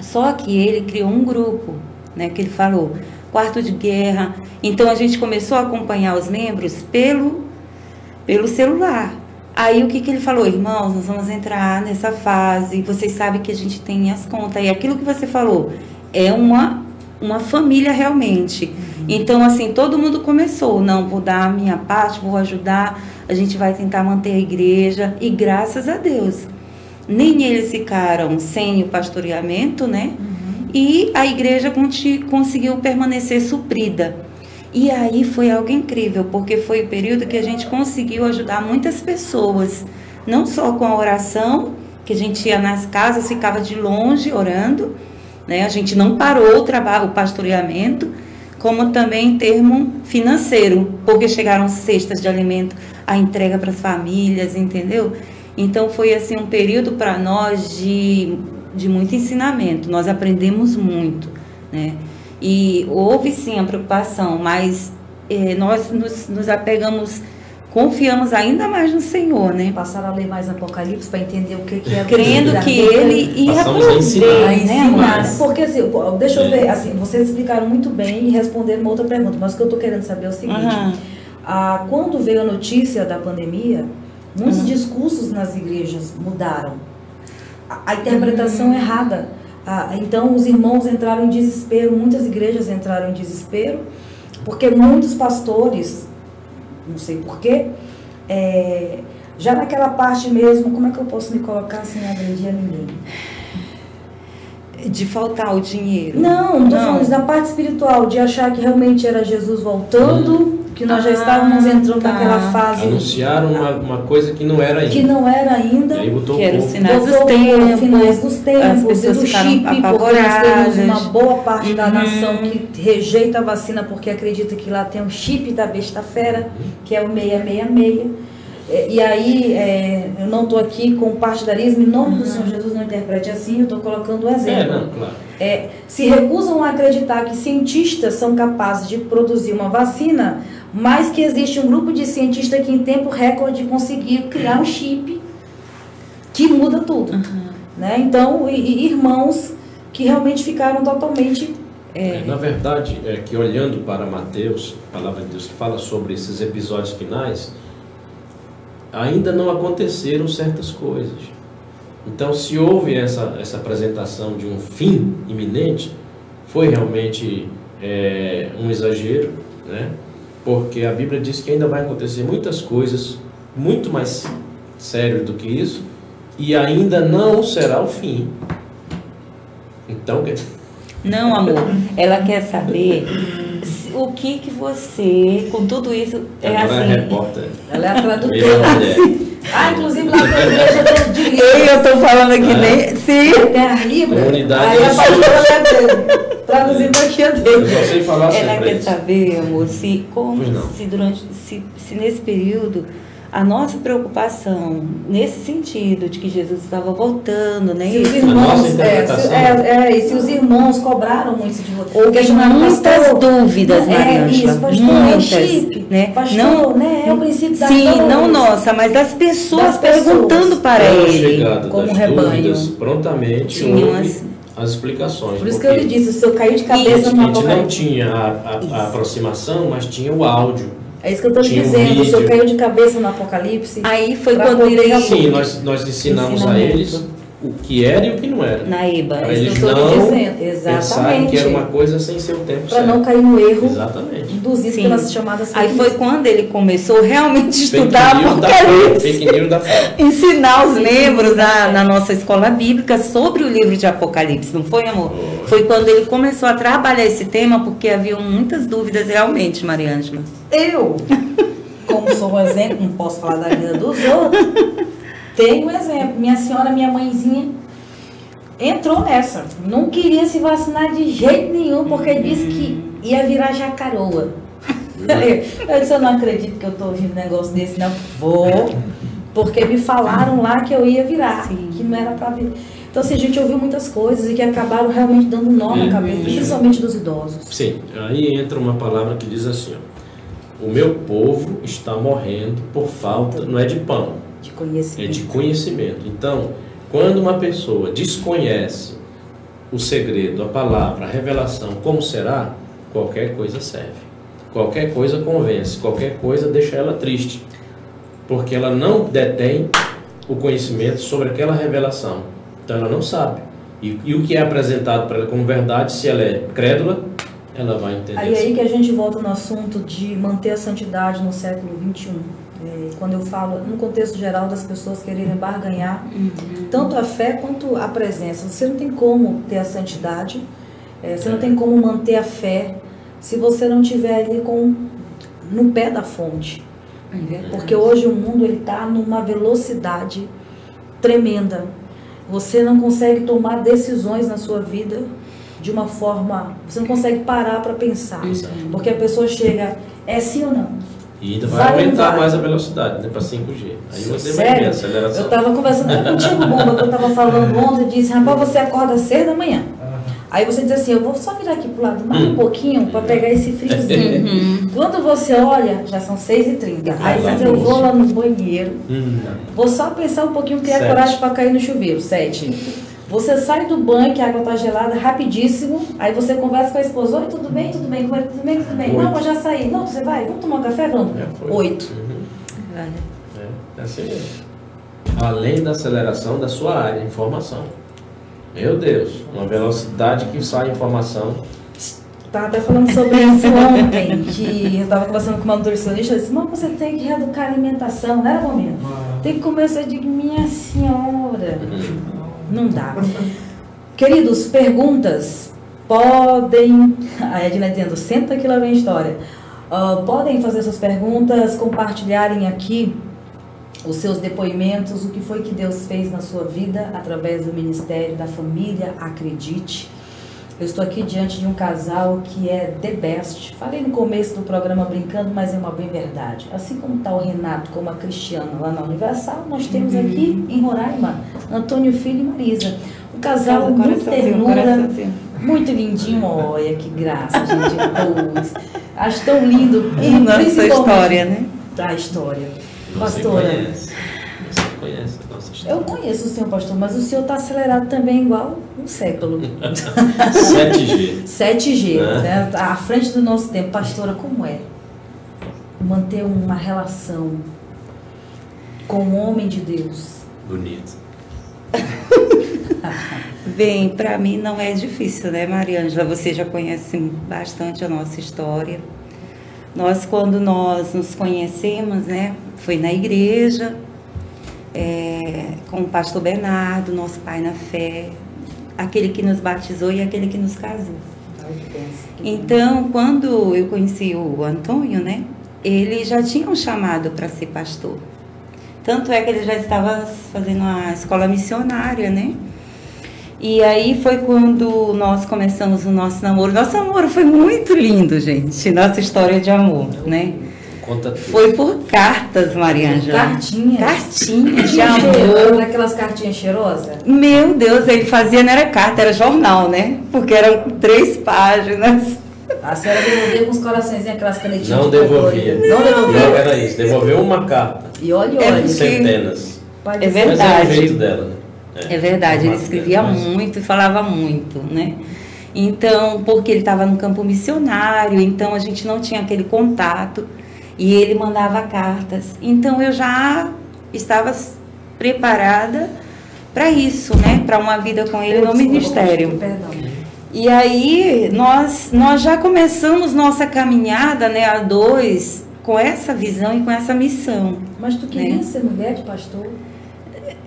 Só que ele criou um grupo, né, que ele falou, quarto de guerra. Então a gente começou a acompanhar os membros pelo pelo celular. Aí o que que ele falou, irmãos, nós vamos entrar nessa fase. Vocês sabem que a gente tem as contas. E aquilo que você falou é uma uma família realmente. Então assim, todo mundo começou, não, vou dar a minha parte, vou ajudar. A gente vai tentar manter a igreja e graças a Deus nem eles ficaram sem o pastoreamento, né? E a igreja conseguiu permanecer suprida. E aí foi algo incrível, porque foi o período que a gente conseguiu ajudar muitas pessoas, não só com a oração, que a gente ia nas casas, ficava de longe orando, né? A gente não parou o trabalho, o pastoreamento, como também em termo financeiro, porque chegaram cestas de alimento, a entrega para as famílias, entendeu? Então foi assim um período para nós de, de muito ensinamento. Nós aprendemos muito, né? E houve sim a preocupação, mas eh, nós nos, nos apegamos, confiamos ainda mais no Senhor, né? Passaram a ler mais Apocalipse para entender o que, que é Crendo vida. que Ele ia Passamos a ensinar. Né, ensinar. amados? Porque assim, deixa eu É. ver, assim, vocês explicaram muito bem e responderam uma outra pergunta, mas o que eu estou querendo saber é o seguinte. Aham. Ah, quando veio a notícia da pandemia, muitos Uhum. discursos nas igrejas mudaram. A, a interpretação Uhum. errada. Ah, então os irmãos entraram em desespero, muitas igrejas entraram em desespero, porque muitos pastores, não sei porquê, é, já naquela parte mesmo, como é que eu posso me colocar sem agredir a ninguém? De faltar o dinheiro. Não, não tô falando isso da parte espiritual, de achar que realmente era Jesus voltando, que nós já Ah, estávamos entrando tá. naquela fase Anunciaram uma, uma coisa que não era ainda. que não era ainda. E aí botou Que o era o povo. sinal. Finais dos tempos, os finais dos tempos, as pessoas do chip, porque nós temos apavoradas. uma boa parte da Uhum. nação que rejeita a vacina porque acredita que lá tem um chip da besta fera, que é o 666. É, E aí, é, eu não estou aqui com partidarismo, em nome do Senhor Jesus, não interprete assim, eu estou colocando um É, exemplo. não, claro. É, se recusam a acreditar que cientistas são capazes de produzir uma vacina, mas que existe um grupo de cientistas que em tempo recorde conseguiu criar um chip que muda tudo. Né? Então, e- e irmãos que realmente ficaram totalmente. É, na verdade, é que olhando para Mateus, a palavra de Deus que fala sobre esses episódios finais, ainda não aconteceram certas coisas. Então, se houve essa, essa apresentação de um fim iminente, foi realmente é, um exagero, né? porque a Bíblia diz que ainda vai acontecer muitas coisas muito mais sérias do que isso, e ainda não será o fim. Então, Não, amor. Ela quer saber o que que você, com tudo isso, é ela é assim. repórter. Ela é a tradutora. mulher. Ah, inclusive lá na igreja eu de Ei, eu tô falando aqui Ah. nem. Sim. Tem a Libra. Comunidade Aí a pastora é dele. Traduzindo aqui a Eu dele. só sei falar Ela quer saber, amor, se como se durante se, se nesse período a nossa preocupação nesse sentido de que Jesus estava voltando, né? Se os irmãos, é, se, é, é, e se os irmãos cobraram muito de você. Houve Questionaram, muitas pastor, dúvidas, é, Mariângela. isso, pastor, é muitas, chip, né? pastor, não, né, é o princípio da Sim, não nossa, mas das pessoas Das pessoas. perguntando para Com a ele. chegada como das rebanho. dúvidas, prontamente Tinham as- explicações. Por isso que eu lhe disse, o seu caiu de cabeça a no gente não tinha a, a- a aproximação, mas tinha o áudio. É isso que eu estou um dizendo, o seu vídeo. caiu de cabeça no apocalipse. Aí foi quando realmente- Sim, nós, nós ensinamos a eles o que era e o que não era. na EBA. É isso eles não dizendo, exatamente. que era uma coisa sem ser o tempo Para não cair no erro Exatamente. induzido Sim. pelas chamadas Aí foi quando ele começou realmente a Fake estudar da. Apocalipse. Fake news da fé. ensinar os membros na, na nossa escola bíblica sobre o livro de Apocalipse, não foi, amor? Foi quando ele começou a trabalhar esse tema, porque havia muitas dúvidas realmente, Mariângela. Eu, como sou um exemplo, não posso falar da vida dos outros, tenho um exemplo. Minha senhora, minha mãezinha, entrou nessa. Não queria se vacinar de jeito nenhum, porque disse que ia virar jacaroa. Eu disse, eu não acredito que eu estou ouvindo um negócio desse, não. Vou, porque me falaram lá que eu ia virar, Sim. que não era para vir. Então, assim, a gente ouviu muitas coisas e que acabaram realmente dando nó na Uhum. cabeça, principalmente dos idosos. Sim, aí entra uma palavra que diz assim: ó, o meu povo está morrendo por falta, não é de pão, de conhecimento. É de conhecimento. Então, quando uma pessoa desconhece o segredo, a palavra, a revelação, como será, qualquer coisa serve. Qualquer coisa convence, qualquer coisa deixa ela triste, porque ela não detém o conhecimento sobre aquela revelação. Então ela não sabe. E, e o que é apresentado para ela como verdade, se ela é crédula, ela vai entender. Aí é aí que a gente volta no assunto de manter a santidade no século 21 quando eu falo no contexto geral das pessoas quererem barganhar tanto a fé quanto a presença. Você não tem como ter a santidade, é, você não tem como manter a fé se você não tiver ali com no pé da fonte. Porque hoje o mundo ele está numa velocidade tremenda. Você não consegue tomar decisões na sua vida de uma forma. Você não consegue parar para pensar. Porque a pessoa chega, é sim ou não? E ainda vai Vai aumentar vai? mais a velocidade, né, para 5G. Aí você vai ver Sério? a aceleração. Eu tava conversando contigo, Bomba, que eu tava falando ontem, eu disse, rapaz, você acorda cedo da manhã. Aí você diz assim, eu vou só virar aqui pro lado mais um Hum. pouquinho para pegar esse friozinho. Quando você olha, já são 6h30. Aí você lá, eu vou lá no banheiro, Hum, vou só pensar um pouquinho, criar Sete. coragem para cair no chuveiro. 7. Você sai do banho, que a água tá gelada, rapidíssimo. Aí você conversa com a esposa, oi, tudo bem, tudo bem, tudo bem, tudo bem. Não, Oito. eu já saí. Não, você vai, vamos tomar um café? Vamos. Foi. 8. Uhum. É, é assim mesmo. Além da aceleração da sua área, informação. Meu Deus, uma velocidade que sai informação. Tava até falando sobre isso ontem, que eu tava conversando com uma nutricionista, eu disse, mas você tem que reeducar a alimentação, não era momento? Tem que começar de minha senhora. Não dá. Queridos, perguntas podem. A Edna dizendo, senta que lá vem história. Uh, podem fazer suas perguntas, compartilharem aqui os seus depoimentos, o que foi que Deus fez na sua vida através do ministério da família. Acredite. Eu estou aqui diante de um casal que é the best. Falei no começo do programa brincando, mas é uma bem verdade. Assim como está o Renato, como a Cristiana lá na Universal, nós temos uhum. aqui em Roraima Antônio Filho e Marisa. Um casal muito ternura, muito lindinho. Olha que graça, gente. Acho tão lindo. E Nossa história, né? Da história. Você Pastora. Conhece. Você conhece nossa história. Eu conheço o senhor, pastor, mas o senhor está acelerado também igual um século. 7G. 7G, é. né? À frente do nosso tempo. Pastora, como é manter uma relação com um homem de Deus? Bonito. Bem, para mim não é difícil, né, Mariângela? Você já conhece bastante a nossa história. Nós, quando nós nos conhecemos, né, foi na igreja, é, com o pastor Bernardo, nosso pai na fé, aquele que nos batizou e aquele que nos casou. Então, quando eu conheci o Antônio, né, ele já tinha um chamado para ser pastor. Tanto é que ele já estava fazendo a escola missionária, né? E aí foi quando nós começamos o nosso namoro. Nosso namoro foi muito lindo, gente. Nossa história de amor, né? Conta tudo. Foi por cartas, Mariângela. Cartinhas. Cartinhas de amor. Aquelas cartinhas cheirosas? Meu Deus, ele fazia, não era carta, era jornal, né? Porque eram três páginas. A senhora devolvia com os corações aquelas canetinhas. Não de devolvia. Não devolvia. Não era isso, devolveu uma carta. E olha, olha. É Centenas. É verdade. Mas é o jeito dela, né? É, é verdade, ele escrevia muito e falava muito, né? Então, porque ele estava no campo missionário, então a gente não tinha aquele contato e ele mandava cartas. Então eu já estava preparada para isso, né? Para uma vida com ele no ministério. E aí nós nós já começamos nossa caminhada, né, a dois com essa visão e com essa missão. Mas tu queria né? ser mulher de pastor?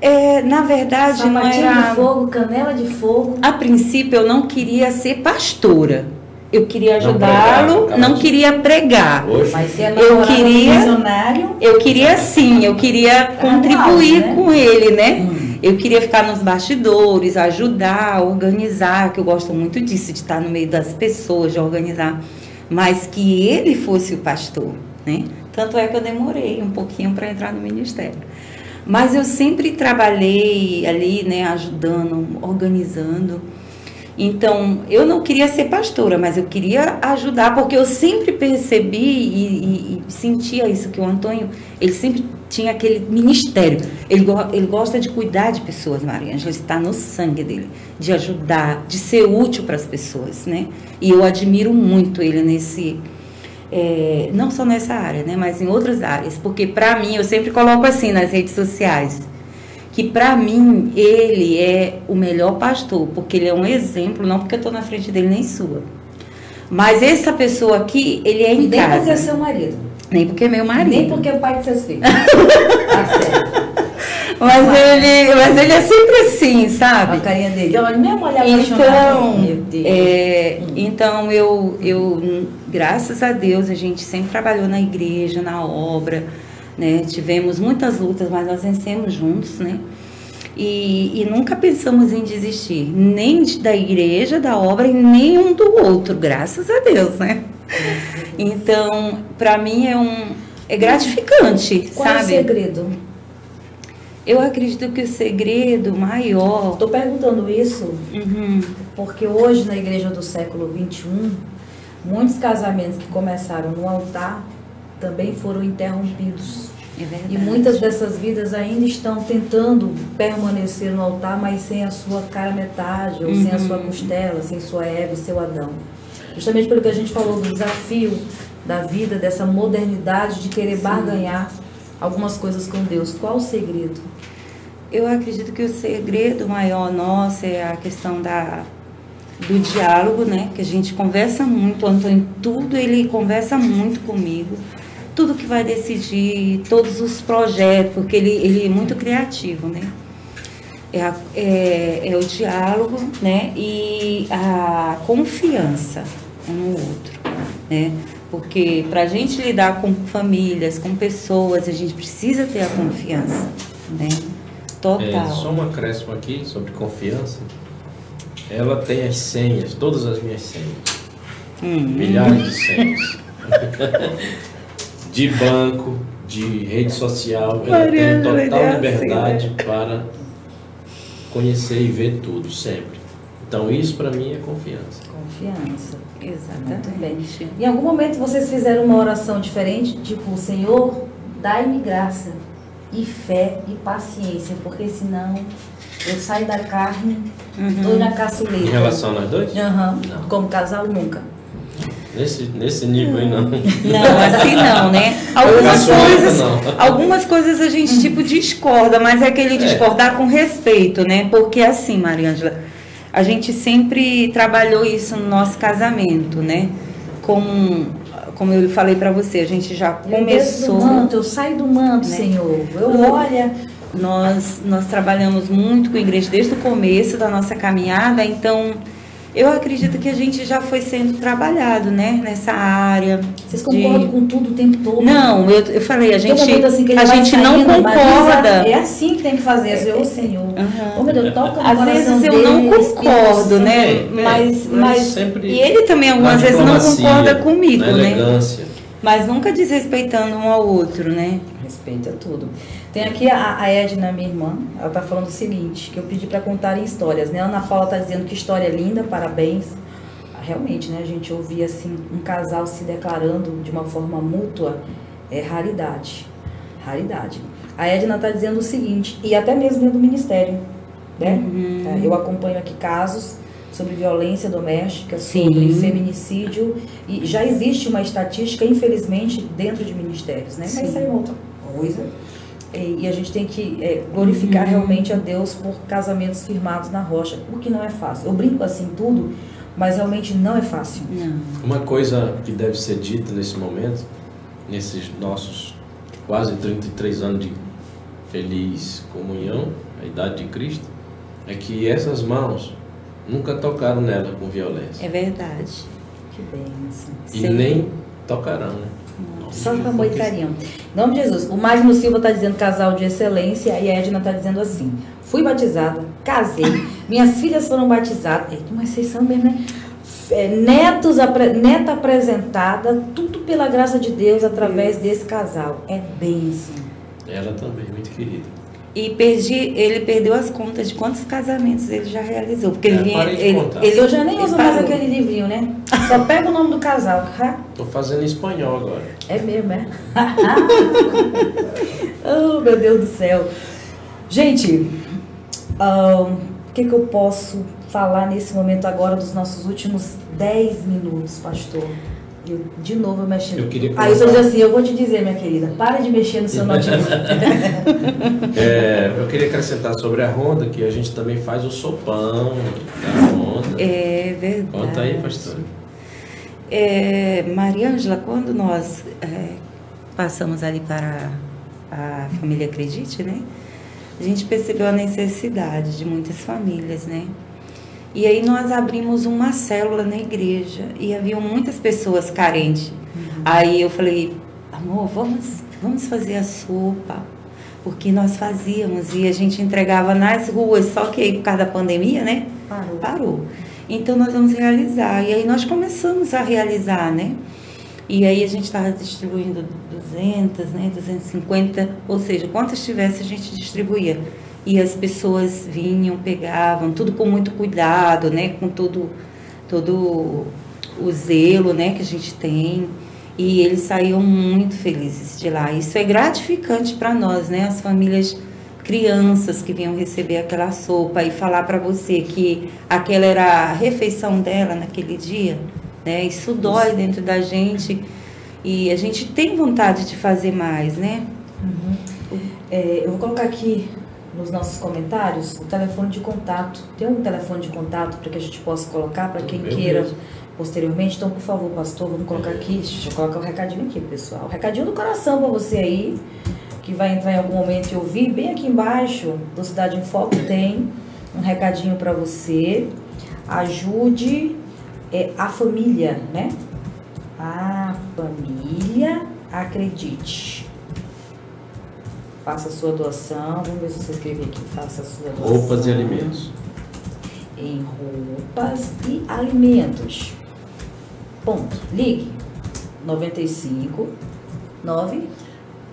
É, na verdade, Sapatinho não era. de fogo, canela de fogo. A princípio, eu não queria ser pastora. Eu queria ajudá-lo, não, não, queria pregar. Hoje. É eu queria, missionário. eu queria sim, eu queria contribuir né? com ele, né? Hum. Eu queria ficar nos bastidores, ajudar, organizar, que eu gosto muito disso, de estar no meio das pessoas, de organizar. Mas que ele fosse o pastor, né? Tanto é que eu demorei um pouquinho para entrar no ministério. Mas eu sempre trabalhei ali, né, ajudando, organizando. Então, eu não queria ser pastora, mas eu queria ajudar, porque eu sempre percebi e, e, e sentia isso, que o Antônio, ele sempre tinha aquele ministério. Ele, ele gosta de cuidar de pessoas, Maria Ângela, está no sangue dele, de ajudar, de ser útil para as pessoas, né? E eu admiro muito ele nesse, é, não só nessa área, né, mas em outras áreas, porque para mim eu sempre coloco assim nas redes sociais que para mim ele é o melhor pastor, porque ele é um exemplo, não porque eu estou na frente dele nem sua, mas essa pessoa aqui ele é em nem casa. Nem porque é seu marido. Nem porque é meu marido. Nem porque é pai de seus filhos. tá. Mas ele, mas ele é sempre assim, sabe? A carinha dele. Olha, mesmo olhar então, é, então eu, eu, graças a Deus, a gente sempre trabalhou na igreja, na obra, né? Tivemos muitas lutas, mas nós vencemos juntos, né? E, e, nunca pensamos em desistir, nem da igreja, da obra, e nem um do outro, graças a Deus, né? Então, para mim é um é gratificante, Qual sabe? Qual é o segredo? Eu acredito que o segredo maior. Estou perguntando isso uhum. porque hoje na igreja do século XXI, muitos casamentos que começaram no altar também foram interrompidos. É verdade. E muitas dessas vidas ainda estão tentando permanecer no altar, mas sem a sua cara metade, ou uhum. sem a sua uhum. costela, sem sua Eva e seu Adão. Justamente pelo que a gente falou do desafio da vida, dessa modernidade de querer Sim. barganhar algumas coisas com Deus. Qual o segredo? Eu acredito que o segredo maior nosso é a questão da do diálogo, né? Que a gente conversa muito, o Antônio, tudo ele conversa muito comigo. Tudo que vai decidir, todos os projetos, porque ele, ele é muito criativo, né? é, a, é, é o diálogo, né? E a confiança um no outro, né? Porque para a gente lidar com famílias, com pessoas, a gente precisa ter a confiança, né? Total. É, só um acréscimo aqui sobre confiança. Ela tem as senhas, todas as minhas senhas. Hum. Milhares de senhas. de banco, de rede social. Ela tem Mariana, total é assim, liberdade para conhecer e ver tudo, sempre. Então isso para mim é confiança. Confiança. Muito bem. Exatamente. Em algum momento vocês fizeram uma oração diferente, tipo, Senhor, dai-me graça e fé e paciência, porque senão eu saio da carne, dou na caçuleta. Em relação a nós dois? Aham, Não. Como casal nunca. Nesse, nesse nível aí não. Não, assim não, né? Algumas coisas, não. algumas coisas a gente tipo discorda, mas é aquele discordar com respeito, né? Porque assim, Mariângela, a gente sempre trabalhou isso no nosso casamento, né? Com, como eu falei pra você, a gente já Eu desço do começou. manto, eu saio do manto, Né? Senhor. Eu olha, Nós, nós trabalhamos muito com a igreja desde o começo da nossa caminhada, então eu acredito que a gente já foi sendo trabalhado, né? Nessa área. vocês de- concordam com tudo o tempo todo. Não, eu, eu falei, a gente, assim a gente não saindo, mas concorda. É assim que tem que fazer. Assim, Ô Senhor, Aham. ô meu Deus, toca Às vezes eu dele, não concordo, né? É, mas, mas mas sempre e ele também algumas vezes não concorda comigo, né? Mas nunca desrespeitando um ao outro, né? Respeita tudo. Tem aqui a, a Edna, minha irmã, ela tá falando o seguinte, que eu pedi para contarem histórias, né? A Ana Paula tá dizendo que história linda, parabéns. Ah, Realmente, né? A gente ouvir assim um casal se declarando de uma forma mútua é raridade. Raridade. A Edna tá dizendo o seguinte, e até mesmo dentro do ministério, né? Uhum. É, Eu acompanho aqui casos sobre violência doméstica, Sim. sobre feminicídio, e já existe uma estatística, infelizmente, dentro de ministérios, né? Mas Sim. isso aí é outra coisa. E, e a gente tem que é, glorificar Uhum. realmente a Deus por casamentos firmados na rocha, o que não é fácil. Eu brinco assim tudo, mas realmente não é fácil. Não. Uma coisa que deve ser dita nesse momento, nesses nossos quase 33 anos de feliz comunhão, a idade de Cristo, é que essas mãos nunca tocaram nela com violência. É verdade. Que bênção. E Sim. nem tocarão, né? Só com amor e carinho. Em nome de Jesus. O Magno Silva está dizendo casal de excelência e a Edna está dizendo assim: fui batizada, casei, minhas filhas foram batizadas. Eita, mas vocês são mesmo, né? É, netos, neta apresentada, tudo pela graça de Deus através desse casal. É bênção. Ela também, muito querida. E perdi, ele perdeu as contas de quantos casamentos ele já realizou. Porque É, ele Ele, ele Eu já nem uso mais aquele livrinho, né? Só pega o nome do casal. Ha? Tô fazendo em espanhol agora. É mesmo, é? oh, meu Deus do céu. Gente, o que, que eu posso falar nesse momento agora dos nossos últimos 10 minutos, pastor? Eu, de novo, mexendo. Eu queria Aí eu diz assim, eu vou te dizer, minha querida, para de mexer no seu notebook. É, eu queria acrescentar sobre a Ronda que a gente também faz o sopão da Ronda. É verdade. Conta aí, pastor. É, Maria Ângela, quando nós é, passamos ali para a família Acredite, né? A gente percebeu a necessidade de muitas famílias, né? E aí nós abrimos uma célula na igreja e haviam muitas pessoas carentes. Aí eu falei, amor, vamos, vamos fazer a sopa. Porque nós fazíamos e a gente entregava nas ruas, só que aí por causa da pandemia, né? Parou. Parou. Então nós vamos realizar. E aí nós começamos a realizar, né? E aí a gente estava distribuindo 200, né? 250, ou seja, quantas tivesse a gente distribuía. E as pessoas vinham, pegavam, tudo com muito cuidado, né? Com todo, todo o zelo, né? Que a gente tem. E eles saíam muito felizes de lá. Isso é gratificante para nós, né? As famílias crianças que vinham receber aquela sopa e falar para você que aquela era a refeição dela naquele dia, né? Isso dói dentro da gente e a gente tem vontade de fazer mais, né? É, eu vou colocar aqui nos nossos comentários o telefone de contato. Tem um telefone de contato para que a gente possa colocar para quem Eu queira mesmo. posteriormente. Então, por favor, pastor, vamos colocar aqui. Deixa eu colocar o recadinho aqui, pessoal. Recadinho do coração para você aí, que vai entrar em algum momento e ouvir, bem aqui embaixo do Cidade em Foco tem um recadinho para você. Ajude é, a família, né? A família acredite. Faça a sua doação. Vamos ver se você escreve aqui. Faça a sua doação. Roupas e alimentos. Em roupas e alimentos. Ponto. Ligue. 95 9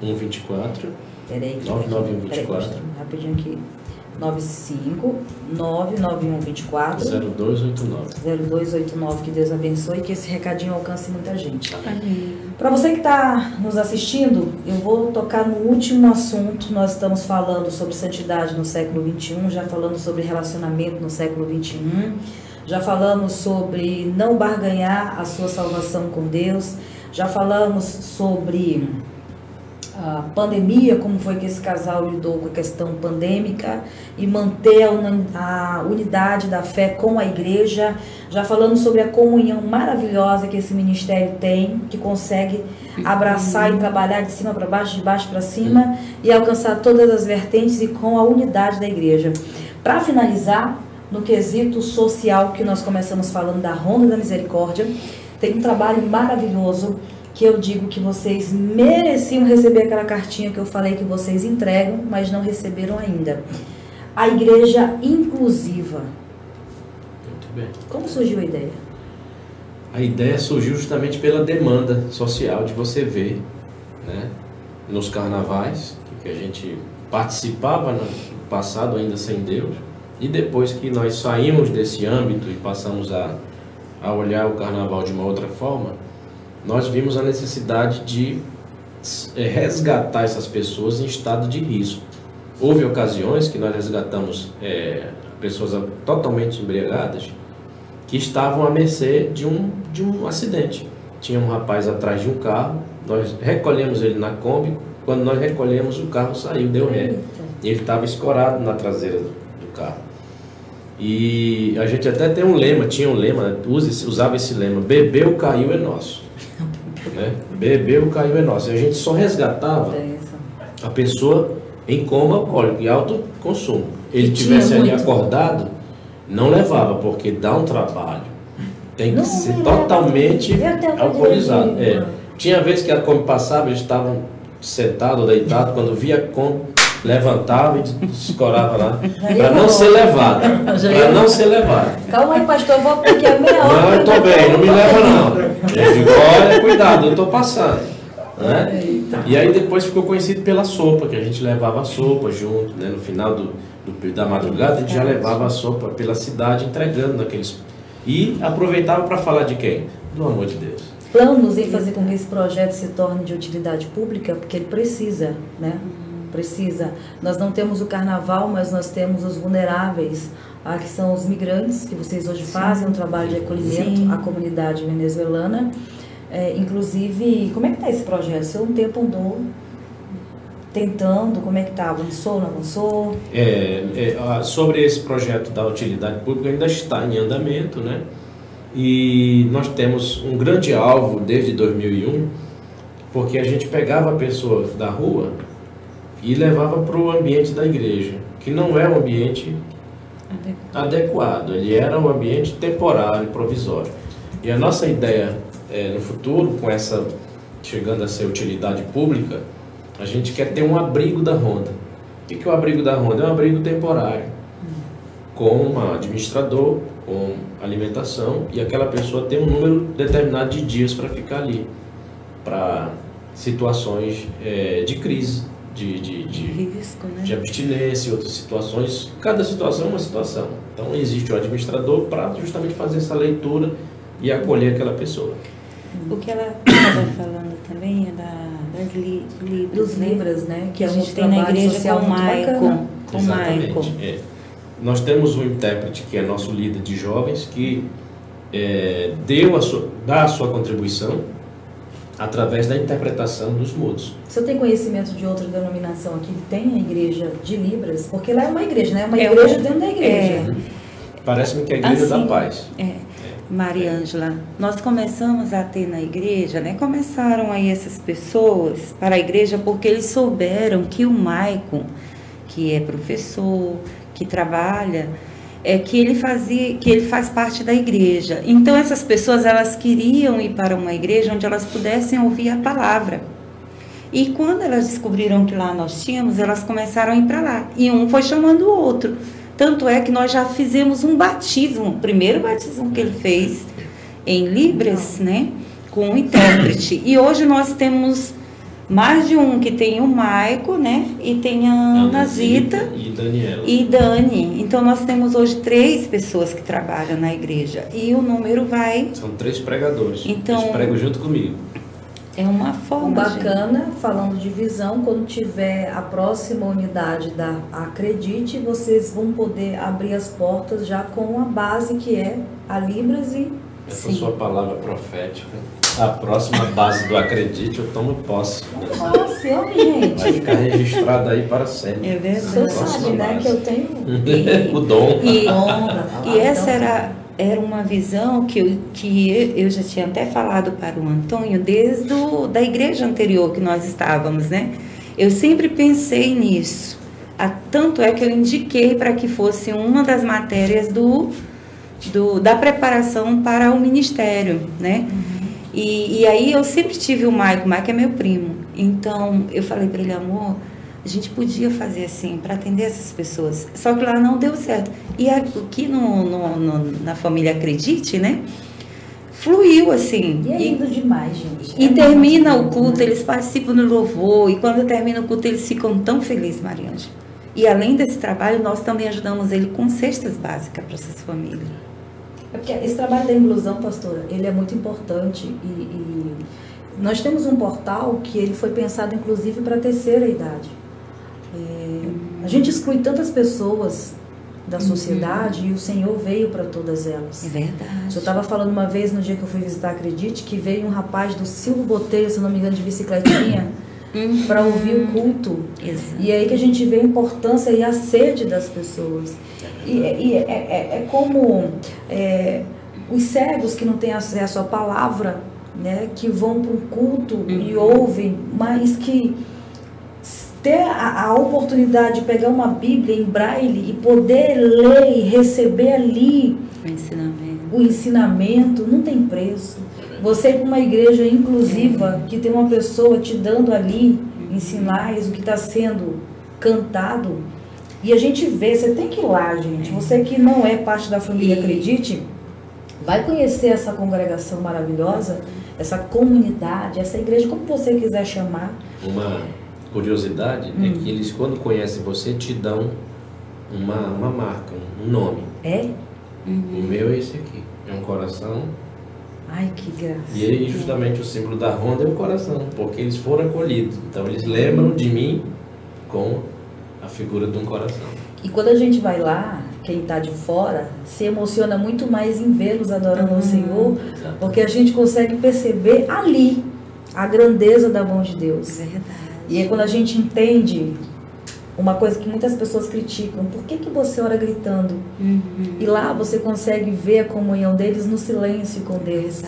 124 Peraí. 99124. Peraí, rapidinho aqui. 95 99124 0289. 0289. Que Deus abençoe e que esse recadinho alcance muita gente. Para você que está nos assistindo, eu vou tocar no último assunto. Nós estamos falando sobre santidade no século 21, já falando sobre relacionamento no século 21, já falamos sobre não barganhar a sua salvação com Deus, já falamos sobre a pandemia, como foi que esse casal lidou com a questão pandêmica e manter a uni- a unidade da fé com a igreja. Já falamos sobre a comunhão maravilhosa que esse ministério tem, que consegue abraçar e trabalhar de cima para baixo, de baixo para cima e alcançar todas as vertentes e com a unidade da igreja. Para finalizar, no quesito social que nós começamos falando da Ronda da Misericórdia, tem um trabalho maravilhoso que eu digo que vocês mereciam receber aquela cartinha que eu falei que vocês entregam, mas não receberam ainda. A igreja inclusiva. Muito bem. Como surgiu a ideia? A ideia surgiu justamente pela demanda social de você ver, né, nos carnavais, que a gente participava no passado ainda sem Deus, e depois que nós saímos desse âmbito e passamos a, a olhar o carnaval de uma outra forma, nós vimos a necessidade de eh, resgatar essas pessoas em estado de risco. Houve ocasiões que nós resgatamos eh, pessoas totalmente embriagadas, que estavam à mercê de um, de um acidente. Tinha um rapaz atrás de um carro, nós recolhemos ele na Kombi, quando nós recolhemos o carro saiu, deu ré. E ele estava escorado na traseira do, carro. E a gente até tem um lema, tinha um lema, use- usava esse lema, bebeu, caiu é nosso. Né? Bebeu, caiu é nosso. A gente só resgatava Atenção. a pessoa em coma alcoólico e alto consumo. Ele tivesse ali acordado, não levava, porque dá um trabalho. Tem que Não ser totalmente Eu tenho vontade alcoolizado. É. Tinha vezes que a Kombi passava, eles estavam sentados ou deitados, quando via a levantava e escorava lá, para não ser levado. Para não ser levado. Calma aí, pastor, eu vou porque é meia hora. Não, eu tô bem, não me leva não. Eu digo, olha, cuidado, eu tô passando. Né? E aí depois ficou conhecido pela sopa, que a gente levava a sopa junto, né? No final do, do- da madrugada a gente já levava a sopa pela cidade entregando naqueles. E aproveitava para falar de quem? Do amor de Deus. Planos em fazer com que esse projeto se torne de utilidade pública, porque ele precisa, né? Precisa. Nós não temos o carnaval, mas nós temos os vulneráveis, ah, que são os migrantes, que vocês hoje fazem um trabalho de acolhimento Sim. à comunidade venezuelana. É, inclusive, como é que está esse projeto? Você um tempo andou tentando, como é que está? Avançou, não avançou? É, é, sobre esse projeto da utilidade pública ainda está em andamento, né? E nós temos um grande alvo desde 2001, porque a gente pegava a pessoa da rua e levava para o ambiente da igreja, que não é um ambiente adequado, ele era um ambiente temporário, provisório. E a nossa ideia é, no futuro, com essa chegando a ser utilidade pública, a gente quer ter um abrigo da Honda. O que é o abrigo da Honda? É um abrigo temporário, com um administrador, com alimentação, e aquela pessoa tem um número determinado de dias para ficar ali, para situações eh, de crise, de, de, de, Risco, né? de abstinência e outras situações. Cada situação é uma situação. Então existe o administrador para justamente fazer essa leitura e acolher aquela pessoa. O que ela estava falando também é da, das li, libras, Dos né? Libras, né? Que a gente tem na igreja social com o. Maicon. Com o Maicon. é. Nós temos um intérprete que é nosso líder de jovens que é, deu a sua, dá a sua contribuição através da interpretação dos mudos. Se eu tenho conhecimento de outra denominação aqui que tem a igreja de Libras, porque lá é uma igreja, né? É uma É igreja uma- dentro da igreja. é. Parece-me que é a Igreja Assim, da Paz. É. Mariângela, nós começamos a ter na igreja, né? Começaram aí essas pessoas para a igreja porque eles souberam que o Maicon, que é professor, que trabalha, é que ele fazia, que ele faz parte da igreja. Então essas pessoas elas queriam ir para uma igreja onde elas pudessem ouvir a palavra. E quando elas descobriram que lá nós tínhamos, elas começaram a ir para lá. E um foi chamando o outro. Tanto é que nós já fizemos um batismo, o primeiro batismo que ele fez em Libras, né? Com um intérprete. E hoje nós temos mais de um que tem o Maico, né? E tem a Ana Zita e Daniela. e Dani. Então nós temos hoje três pessoas que trabalham na igreja. E o número vai. São três pregadores. Então- Eles pregam junto comigo. É uma O forma. gente. bacana, falando de visão, quando tiver a próxima unidade da Acredite, vocês vão poder abrir as portas já com a base que é a Libras e Essa Sim. sua palavra profética. A próxima base do Acredite, eu tomo posse. Nossa, eu, gente. Vai ficar registrado aí para sempre. É O verdade. senhor Próxima sabe, né, que eu tenho E- o dom. E, e essa então, era, era uma visão que, eu, que eu já tinha até falado para o Antônio desde o, da igreja anterior que nós estávamos, né? Eu sempre pensei nisso. A- tanto é que eu indiquei para que fosse uma das matérias do, do, da preparação para o ministério, né? E, e aí eu sempre tive o Maico, o Maico é meu primo. Então eu falei para ele, amor, a gente podia fazer assim para atender essas pessoas. Só que lá não deu certo. E aqui no, no- no- na família Acredite, né? Fluiu assim. E é E- lindo demais, gente. e É termina o culto, né? eles participam do louvor, e quando termina o culto, eles ficam tão felizes, Mariângela. E além desse trabalho, nós também ajudamos ele com cestas básicas para essas famílias. É porque esse trabalho da inclusão, pastora, ele é muito importante e, e nós temos um portal que ele foi pensado inclusive para a terceira idade. É, a gente exclui tantas pessoas da sociedade e o Senhor veio para todas elas. É Eu verdade. estava falando uma vez no dia que eu fui visitar Acredite que veio um rapaz do Silvio Botelho, se não me engano, de bicicletinha, Uhum. para ouvir o culto. Exato. E é aí que a gente vê a importância e a sede das pessoas. E, é- e é, é- é como é, os cegos que não têm acesso à palavra, né, que vão para um culto e ouvem, mas que ter a, a oportunidade de pegar uma Bíblia em braille e poder ler e receber ali O ensinamento. o ensinamento não tem preço. Você ir para uma igreja inclusiva, que tem uma pessoa te dando ali em sinais o que está sendo cantado, e a gente vê, você tem que ir lá, gente. Você que não é parte da família, E- acredite, vai conhecer essa congregação maravilhosa, essa comunidade, essa igreja, como você quiser chamar. Uma curiosidade é que eles, quando conhecem você, te dão uma, uma marca, um nome. É? O meu é esse aqui. É um coração. Ai, que graça. E aí, justamente, o símbolo da ronda é o coração, porque eles foram acolhidos. Então, eles lembram de mim com a figura de um coração. E quando a gente vai lá, quem está de fora, se emociona muito mais em vê-los adorando ao Senhor, Exato. porque a gente consegue perceber ali a grandeza da mão de Deus. Verdade. E aí quando a gente entende uma coisa que muitas pessoas criticam, por que, que você ora gritando? Uhum. E lá você consegue ver a comunhão deles no silêncio com Deus.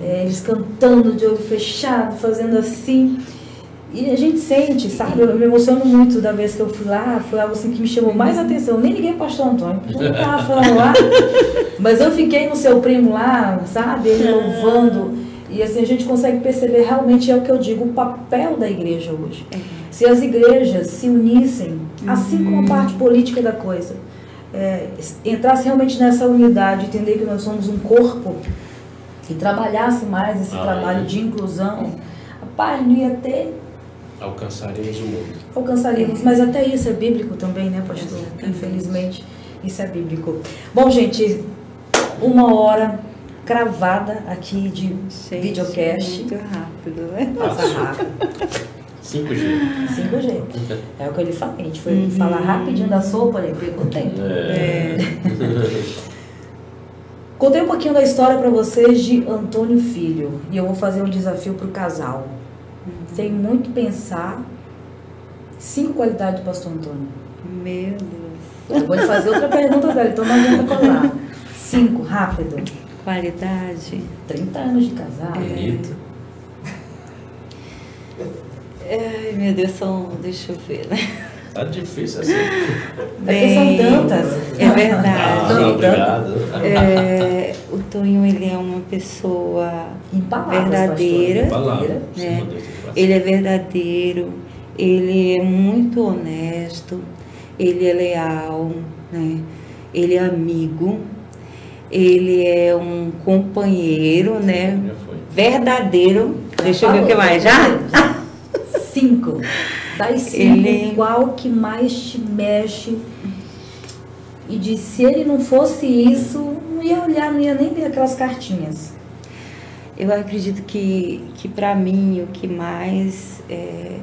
É, eles cantando de olho fechado, fazendo assim. E a gente sente, sabe? Eu me emociono muito da vez que eu fui lá. Foi algo assim que me chamou mais atenção. Nem liguei pro pastor Antônio, porque eu não tava falando lá. Mas eu fiquei no seu primo lá, sabe? Ele louvando. E assim, a gente consegue perceber realmente, é o que eu digo, o papel da igreja hoje. Se as igrejas se unissem, assim como a parte política da coisa, é, entrasse realmente nessa unidade, entender que nós somos um corpo e trabalhasse mais esse Ah, trabalho é. de inclusão, rapaz, não ia ter, Alcançaremos o mundo. alcançaríamos. Mas até isso é bíblico também, né, pastor? Infelizmente, isso é bíblico. Bom, gente, uma hora cravada aqui de Gente, videocast. Muito rápido, né? Passa rápido. 5G. 5G. É o que eu lhe falei. A gente foi falar rapidinho da sopa, ele pegou tempo. É. Contei um pouquinho da história para vocês de Antônio Filho e eu vou fazer um desafio para o casal. Sem muito pensar, cinco qualidades do pastor Antônio. Meu Deus. Eu vou lhe fazer outra pergunta dela, então não adianta colar. Cinco, rápido. Qualidade. 30 anos de casado. Bonito. Ai, meu Deus, são. Deixa eu ver, né? Tá difícil assim. É porque são tantas. É verdade. Ah, obrigado. É, o Tonho, ele é uma pessoa Em palavras, verdadeira. pastor. Palavra. É. Ele é verdadeiro, ele é muito honesto, ele é leal, né? ele é amigo, ele é um companheiro, né? Verdadeiro. Já Deixa eu ver o que mais. já. Cinco. Das cinco, Ele- qual que mais te mexe? E de se ele não fosse isso, não ia olhar, não ia nem ver aquelas cartinhas. Eu acredito que, que para mim o que mais é,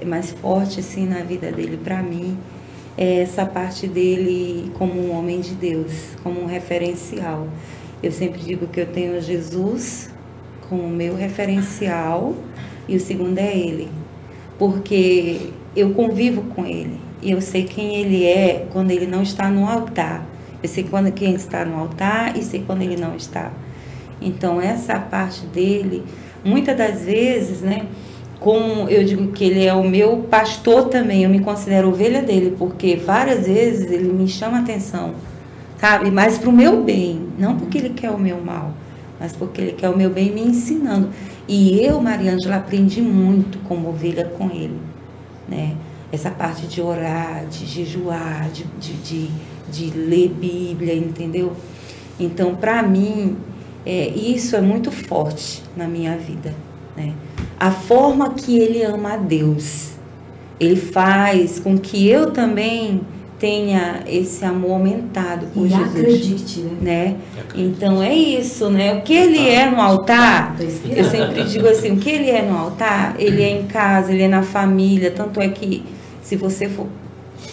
é mais forte assim na vida dele para mim essa parte dele como um homem de Deus, como um referencial. Eu sempre digo que eu tenho Jesus como meu referencial e o segundo é ele, porque eu convivo com ele e eu sei quem ele é quando ele não está no altar. Eu sei quando quem está no altar e sei quando ele não está. Então, essa parte dele, muitas das vezes, né? Como eu digo que ele é o meu pastor também, eu me considero ovelha dele, porque várias vezes ele me chama atenção, sabe? Mas para o meu bem, não porque ele quer o meu mal, mas porque ele quer o meu bem me ensinando. E eu, Mariângela, aprendi muito como ovelha com ele, né? Essa parte de orar, de jejuar, de, de, de, de ler Bíblia, entendeu? Então, para mim, é, isso é muito forte na minha vida. Né? A forma que ele ama a Deus, ele faz com que eu também tenha esse amor aumentado por E Jesus. acredite, né? Né? Então é isso, né? O que ele é no altar, Tô eu sempre digo assim, o que ele é no altar, ele é em casa, ele é na família, tanto é que se você for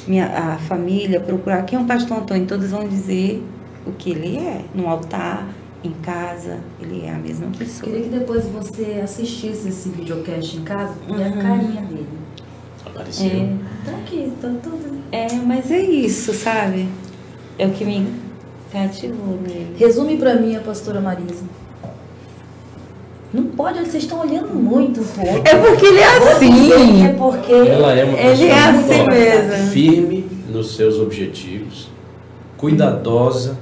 minha, a família procurar quem é o pastor Antônio, todos vão dizer o que ele é no altar, em casa, ele é a mesma pessoa. Queria que depois você assistisse esse videocast em casa e a Uhum. carinha dele. Apareceu. É, Tá aqui, tá tudo. é, mas é isso, sabe? É o que me cativou nele. Resume pra mim a pastora Marisa. Não pode, vocês estão olhando muito o outro. É porque ele é que É assim. porque Ela é uma Ele é assim mesmo. firme nos seus objetivos, cuidadosa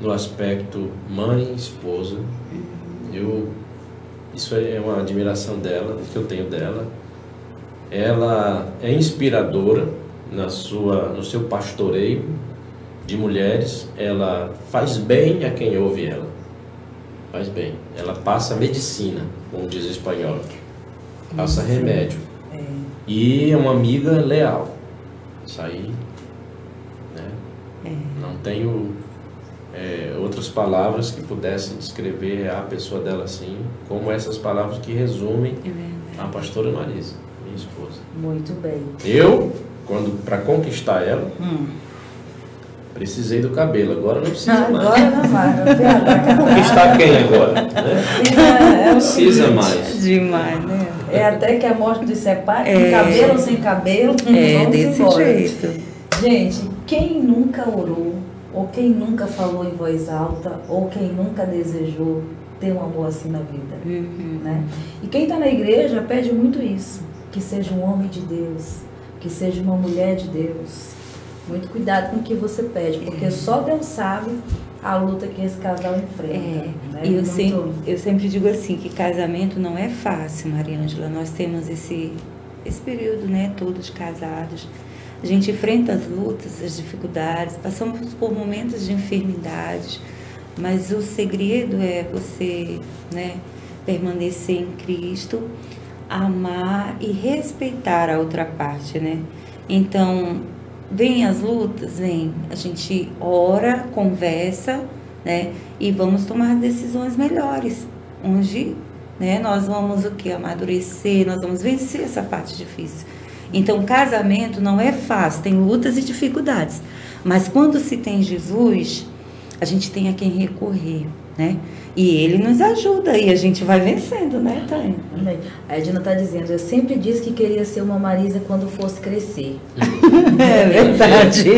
no aspecto mãe, esposa. Eu isso é uma admiração dela, que eu tenho dela. Ela é inspiradora na sua no seu pastoreio de mulheres. Ela faz bem a quem ouve ela. Faz bem. Ela passa medicina, como diz o espanhol. Passa remédio. É. E é uma amiga leal. Isso aí, né? É. Não tenho é, outras palavras que pudessem descrever a pessoa dela assim, como essas palavras que resumem É a pastora Marisa, minha esposa. Muito bem. Eu, quando para conquistar ela, Hum. precisei do cabelo. Agora não precisa mais. Agora não vai. não Conquistar quem agora? Né? É, Não precisa mais. Demais, né? é até que a morte dos separa, com É. cabelo ou sem cabelo. É vamos desse embora. jeito. Gente, quem nunca orou, ou quem nunca falou em voz alta, ou quem nunca desejou ter um amor assim na vida? Uhum. né? E quem está na igreja pede muito isso, que seja um homem de Deus, que seja uma mulher de Deus. Muito cuidado com o que você pede, porque só Deus sabe a luta que esse casal enfrenta. É, né? e eu, sempre, eu sempre digo assim, que casamento não é fácil, Mariângela. Nós temos esse, esse período, né, todo de casados. A gente enfrenta as lutas, as dificuldades, passamos por momentos de enfermidades, mas o segredo é você, né, permanecer em Cristo, amar e respeitar a outra parte, né? Então, vem as lutas, vem. A gente ora, conversa, né? E vamos tomar decisões melhores. Onde, né? Nós vamos o que? Amadurecer, nós vamos vencer essa parte difícil. Então, casamento não é fácil, tem lutas e dificuldades. Mas quando se tem Jesus, a gente tem a quem recorrer, né? E ele nos ajuda e a gente vai vencendo, né, Tânia? Amém. A Edna está dizendo, eu sempre disse que queria ser uma Marisa quando fosse crescer. É verdade.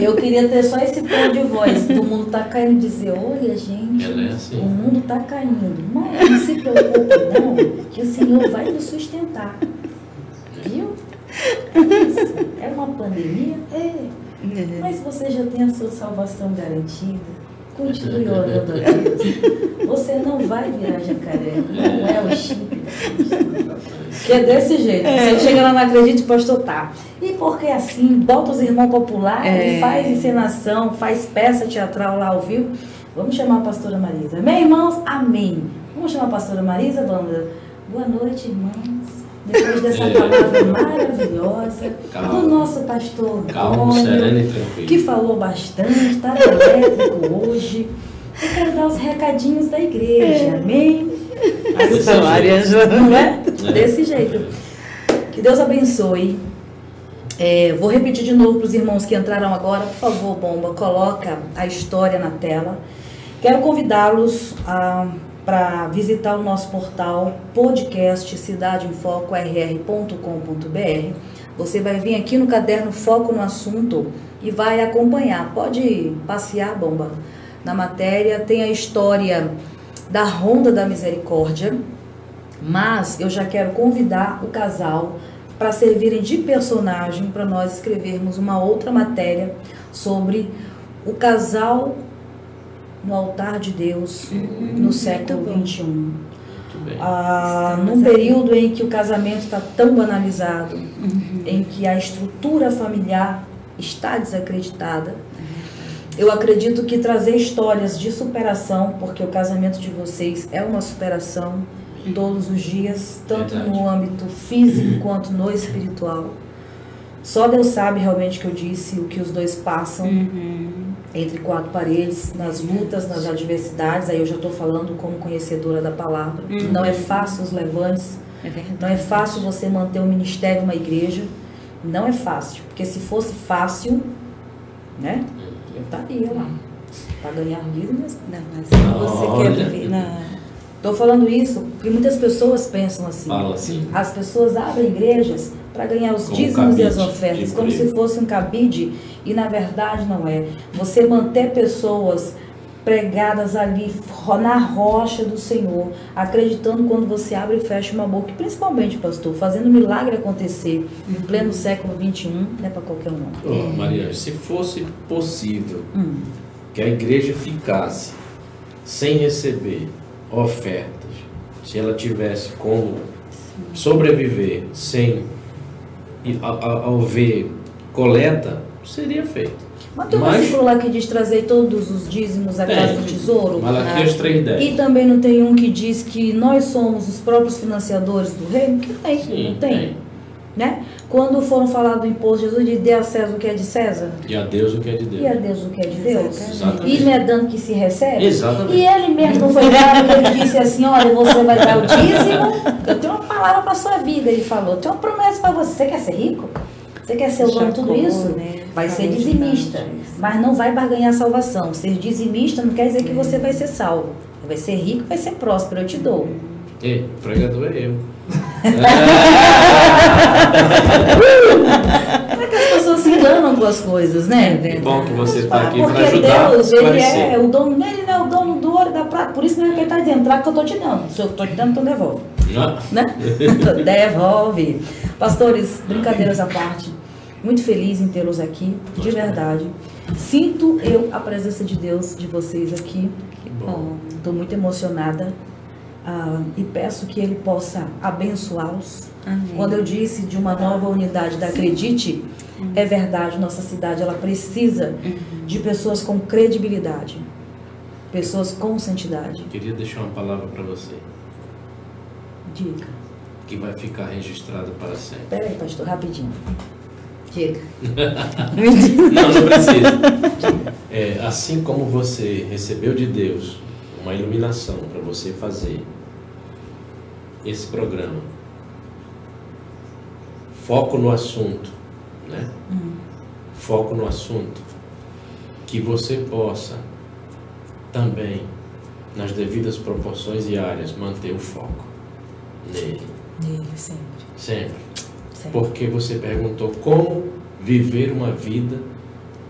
Eu queria ter só esse tom de voz. O mundo está caindo dizer, olha gente, é assim. o mundo está caindo. Mas não se preocupe não, que o Senhor vai nos sustentar. Viu? Isso. É uma pandemia? É. Mas você já tem a sua salvação garantida. Continue orando a Deus. Você não vai virar jacaré. Não é o chip. Que é desse jeito. Você chega lá, não acredita, pastor, tá. E porque assim, bota os irmãos populares, É. faz encenação, faz peça teatral lá ao vivo. Vamos chamar a pastora Marisa. Amém, irmãos? Amém. Vamos chamar a pastora Marisa, vamos. Boa noite, irmãos. Depois dessa É. palavra maravilhosa Calma. do nosso pastor Antônio, que falou bastante, está elétrico hoje. Eu quero dar os recadinhos da igreja, amém? Desse São jeito. Ariângela. Não é? É. Desse jeito. Que Deus abençoe. É, vou repetir de novo para os irmãos que entraram agora. Por favor, Bomba, coloca a história na tela. Quero convidá-los para visitar o nosso portal podcast cidadeinfoco.rr.com.br. Você vai vir aqui no caderno Foco no Assunto e vai acompanhar. Pode passear, Bomba. Na matéria tem a história da Ronda da Misericórdia, mas eu já quero convidar o casal para servirem de personagem para nós escrevermos uma outra matéria sobre o casal no altar de Deus no século. XXI. Ah, num aqui. período em que o casamento está tão banalizado, em que a estrutura familiar está desacreditada, eu acredito que trazer histórias de superação, porque o casamento de vocês é uma superação todos os dias, tanto Verdade. no âmbito físico quanto no espiritual. Só Deus sabe realmente o que eu disse, o que os dois passam Uhum. Entre quatro paredes, nas lutas, nas adversidades. Aí eu já estou falando como conhecedora da palavra. Não é fácil os levantes, É não é fácil você manter um ministério, uma igreja. Não é fácil, porque se fosse fácil, né? Eu estaria lá para ganhar business. Não, mas você Olha. quer viver na. Estou falando isso porque muitas pessoas pensam assim. Fala assim. As pessoas abrem igrejas para ganhar os Como dízimos e as ofertas, de como se fosse um cabide, e na verdade não é. Você manter pessoas pregadas ali na rocha do Senhor, acreditando quando você abre e fecha uma boca, principalmente, pastor, fazendo milagre acontecer em pleno século XXI, não é para qualquer um. não. Ô, Mariana, se fosse possível Hum. que a igreja ficasse sem receber ofertas, se ela tivesse como sobreviver sem ao, ao- ver coleta, seria feito. Mas tem um versículo lá que diz trazer todos os dízimos à Tem. casa do tesouro. Malaquias 3,10. E também não tem um que diz que nós somos os próprios financiadores do reino? Que tem, Sim, não tem. Né? Quando foram falar do imposto, Jesus disse, dê a César o que é de César E a Deus o que é de Deus. e a Deus o que é de Deus. Exatamente. E não é dando que se recebe? Exatamente. E ele mesmo não foi claro que ele disse assim, olha, você vai dar o dízimo, eu tenho uma palavra para sua vida, ele falou, eu tenho uma promessa para você, você quer ser rico? Você quer ser o dono de tudo isso? né, Vai ser dizimista, isso. mas não vai barganhar a salvação. Ser dizimista não quer dizer que você vai ser salvo. Vai ser rico, vai ser próspero, eu te dou. E, o pregador é eu. Como é que as pessoas se enganam com as coisas, né? Que bom que você está aqui para ajudar Deus, ele é o dono, ele não é o dono do ouro da prata, por isso não é que ele está dizendo, traga que eu estou te dando. Se eu estou te dando, então devolve. Né? Devolve. Pastores, brincadeiras à parte, muito feliz em tê-los aqui, de verdade. Sinto eu a presença de Deus de vocês aqui. Estou muito emocionada ah, e peço que Ele possa abençoá-los. Quando eu disse de uma nova unidade da Acredite, é verdade, nossa cidade ela precisa de pessoas com credibilidade, pessoas com santidade. Queria deixar uma palavra para você, Diga. que vai ficar registrado para sempre. Peraí, pastor, rapidinho. Diga. Não, não precisa. É, assim como você recebeu de Deus uma iluminação para você fazer esse programa, foco no assunto, né? Foco no assunto, que você possa também nas devidas proporções e áreas, manter o foco nele. Nele, sempre. Sempre. sempre. Porque você perguntou como viver uma vida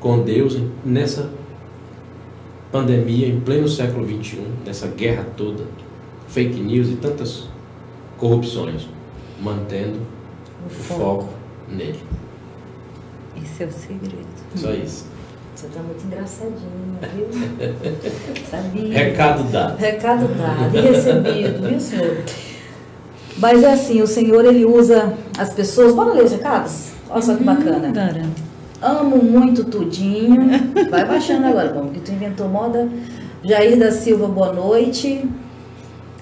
com Deus nessa pandemia, em pleno século XXI, nessa guerra toda, fake news e tantas corrupções, mantendo O o foco. foco nele. Esse é o segredo. Só isso. Você tá muito engraçadinho, viu? Sabia. Recado dado. Recado dado e recebido, viu, senhor? Mas é assim, o Senhor, ele usa as pessoas... Bora ler os recados? Olha só que bacana. Bora. Amo muito tudinho. Vai baixando agora, como que tu inventou moda. Jair da Silva, boa noite.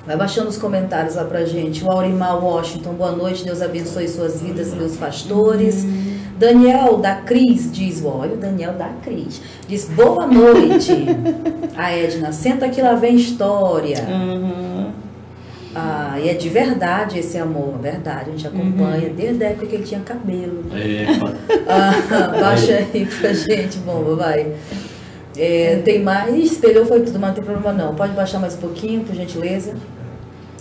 Vai baixando os comentários lá pra gente. O Aurimar Washington, boa noite. Deus abençoe suas vidas, meus pastores. Daniel da Cris diz, olha o Daniel da Cris. Diz, boa noite. A Edna, senta que lá vem história. Uhum. Ah, e é de verdade esse amor, verdade. A gente acompanha Uhum. desde a época que ele tinha cabelo. Epa. Ah, baixa aí pra gente, bomba, vai. É, tem mais. Espelhou foi tudo, mas não tem problema não. Pode baixar mais um pouquinho, por gentileza.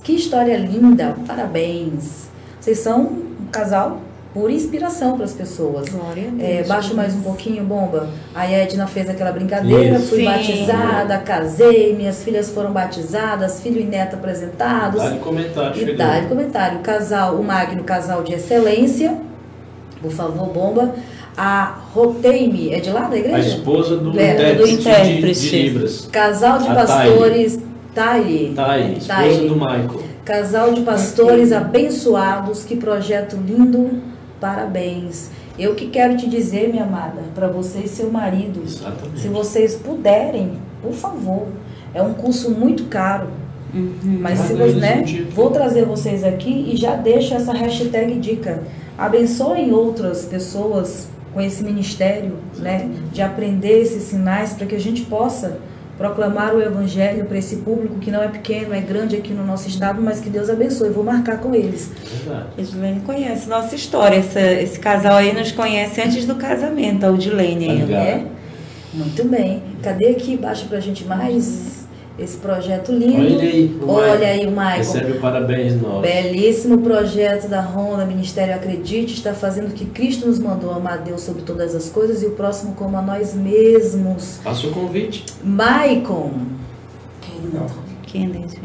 Que história linda, parabéns. Vocês são um casal por inspiração para as pessoas. Glória a Deus. É, baixa mais um pouquinho, bomba. A Edna fez aquela brincadeira, Isso. fui Sim. batizada, casei, minhas filhas foram batizadas, filho e neto apresentados. Dá comentário, E chegou. dá comentário. Casal, o Magno, casal de excelência. Por favor, bomba. A Roteime, é de lá da A igreja? esposa do É, intérprete, do de- intérprete. De, Libras. Casal de A pastores. Taile. Tá aí, esposa Taile. do Michael. Casal de pastores abençoados. Que projeto lindo. Parabéns. Eu que quero te dizer, minha amada, para você e seu marido. Exatamente. Se vocês puderem, por favor. É um curso muito caro. Uhum. Mas se Manda você, eles né, vou trazer vocês aqui e já deixo essa hashtag dica. Abençoem outras pessoas com esse ministério, né, de aprender esses sinais para que a gente possa proclamar o evangelho para esse público que não é pequeno, é grande aqui no nosso estado, mas que Deus abençoe. Vou marcar com eles. Verdade. Edilene conhece nossa história. Essa- esse casal aí nos conhece antes do casamento, a Udilene ainda. Legal. É? Muito bem. Cadê aqui? Baixa pra gente mais esse projeto lindo. Olha aí, o Olha Michael. aí o Michael. Recebe o parabéns nosso. Belíssimo projeto da Honda, Ministério Acredite, está fazendo o que Cristo nos mandou, amar a Deus sobre todas as coisas e o próximo como a nós mesmos. Faça o convite. Maicon, querido, Kennedy.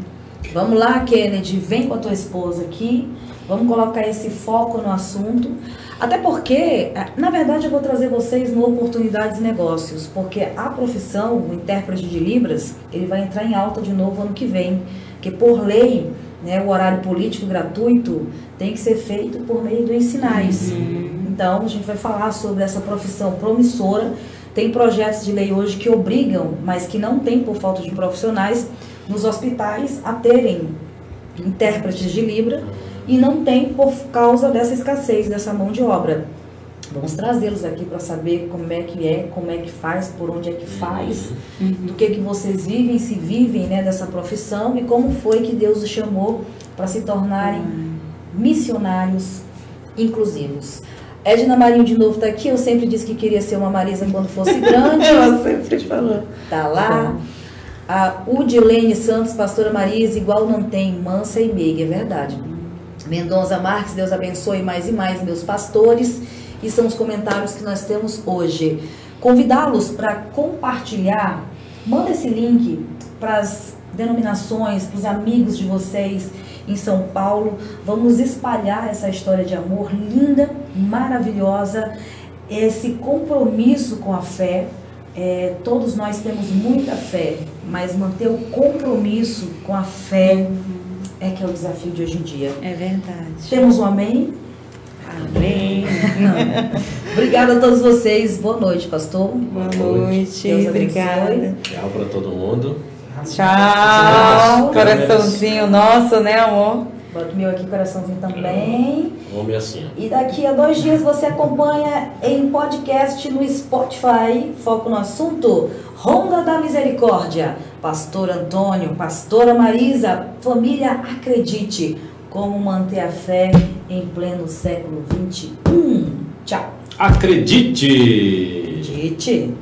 vamos lá, Kennedy, vem com a tua esposa aqui, vamos colocar esse foco no assunto. Até porque, na verdade, eu vou trazer vocês no Oportunidades e Negócios, porque a profissão, o intérprete de Libras, ele vai entrar em alta de novo ano que vem, porque por lei, né, o horário político gratuito tem que ser feito por meio dos sinais. Então, a gente vai falar sobre essa profissão promissora. Tem projetos de lei hoje que obrigam, mas que não tem por falta de profissionais, nos hospitais a terem intérpretes de Libra e não tem por causa dessa escassez dessa mão de obra. Vamos trazê-los aqui para saber como é que é, como é que faz, por onde é que faz, do que que vocês vivem, se vivem né, dessa profissão e como foi que Deus os chamou para se tornarem missionários inclusivos. Edna Marinho de novo está aqui. Eu sempre disse que queria ser uma Marisa quando fosse grande. Ela sempre falou. Tá lá. A Udilene Santos, pastora Marisa, igual não tem, mansa e meiga, é verdade. Mendonça Marques, Deus abençoe mais e mais meus pastores. E são os comentários que nós temos hoje. Convidá-los para compartilhar, manda esse link para as denominações, para os amigos de vocês em São Paulo. Vamos espalhar essa história de amor linda, maravilhosa, esse compromisso com a fé. É, todos nós temos muita fé, mas manter o compromisso com a fé é que é o desafio de hoje em dia. É verdade. Temos um amém? Amém. Obrigada a todos vocês. Boa noite, pastor. Boa Deus noite. abençoe. Obrigada. Tchau para todo mundo. Tchau. Coraçãozinho nosso, né, amor? Bota o meu aqui, coraçãozinho também. Homem assim. E daqui a dois dias você acompanha em podcast no Spotify, foco no assunto, Ronda da Misericórdia. Pastor Antônio, Pastora Marisa, família Acredite, como manter a fé em pleno século 21. Tchau. Acredite! Acredite.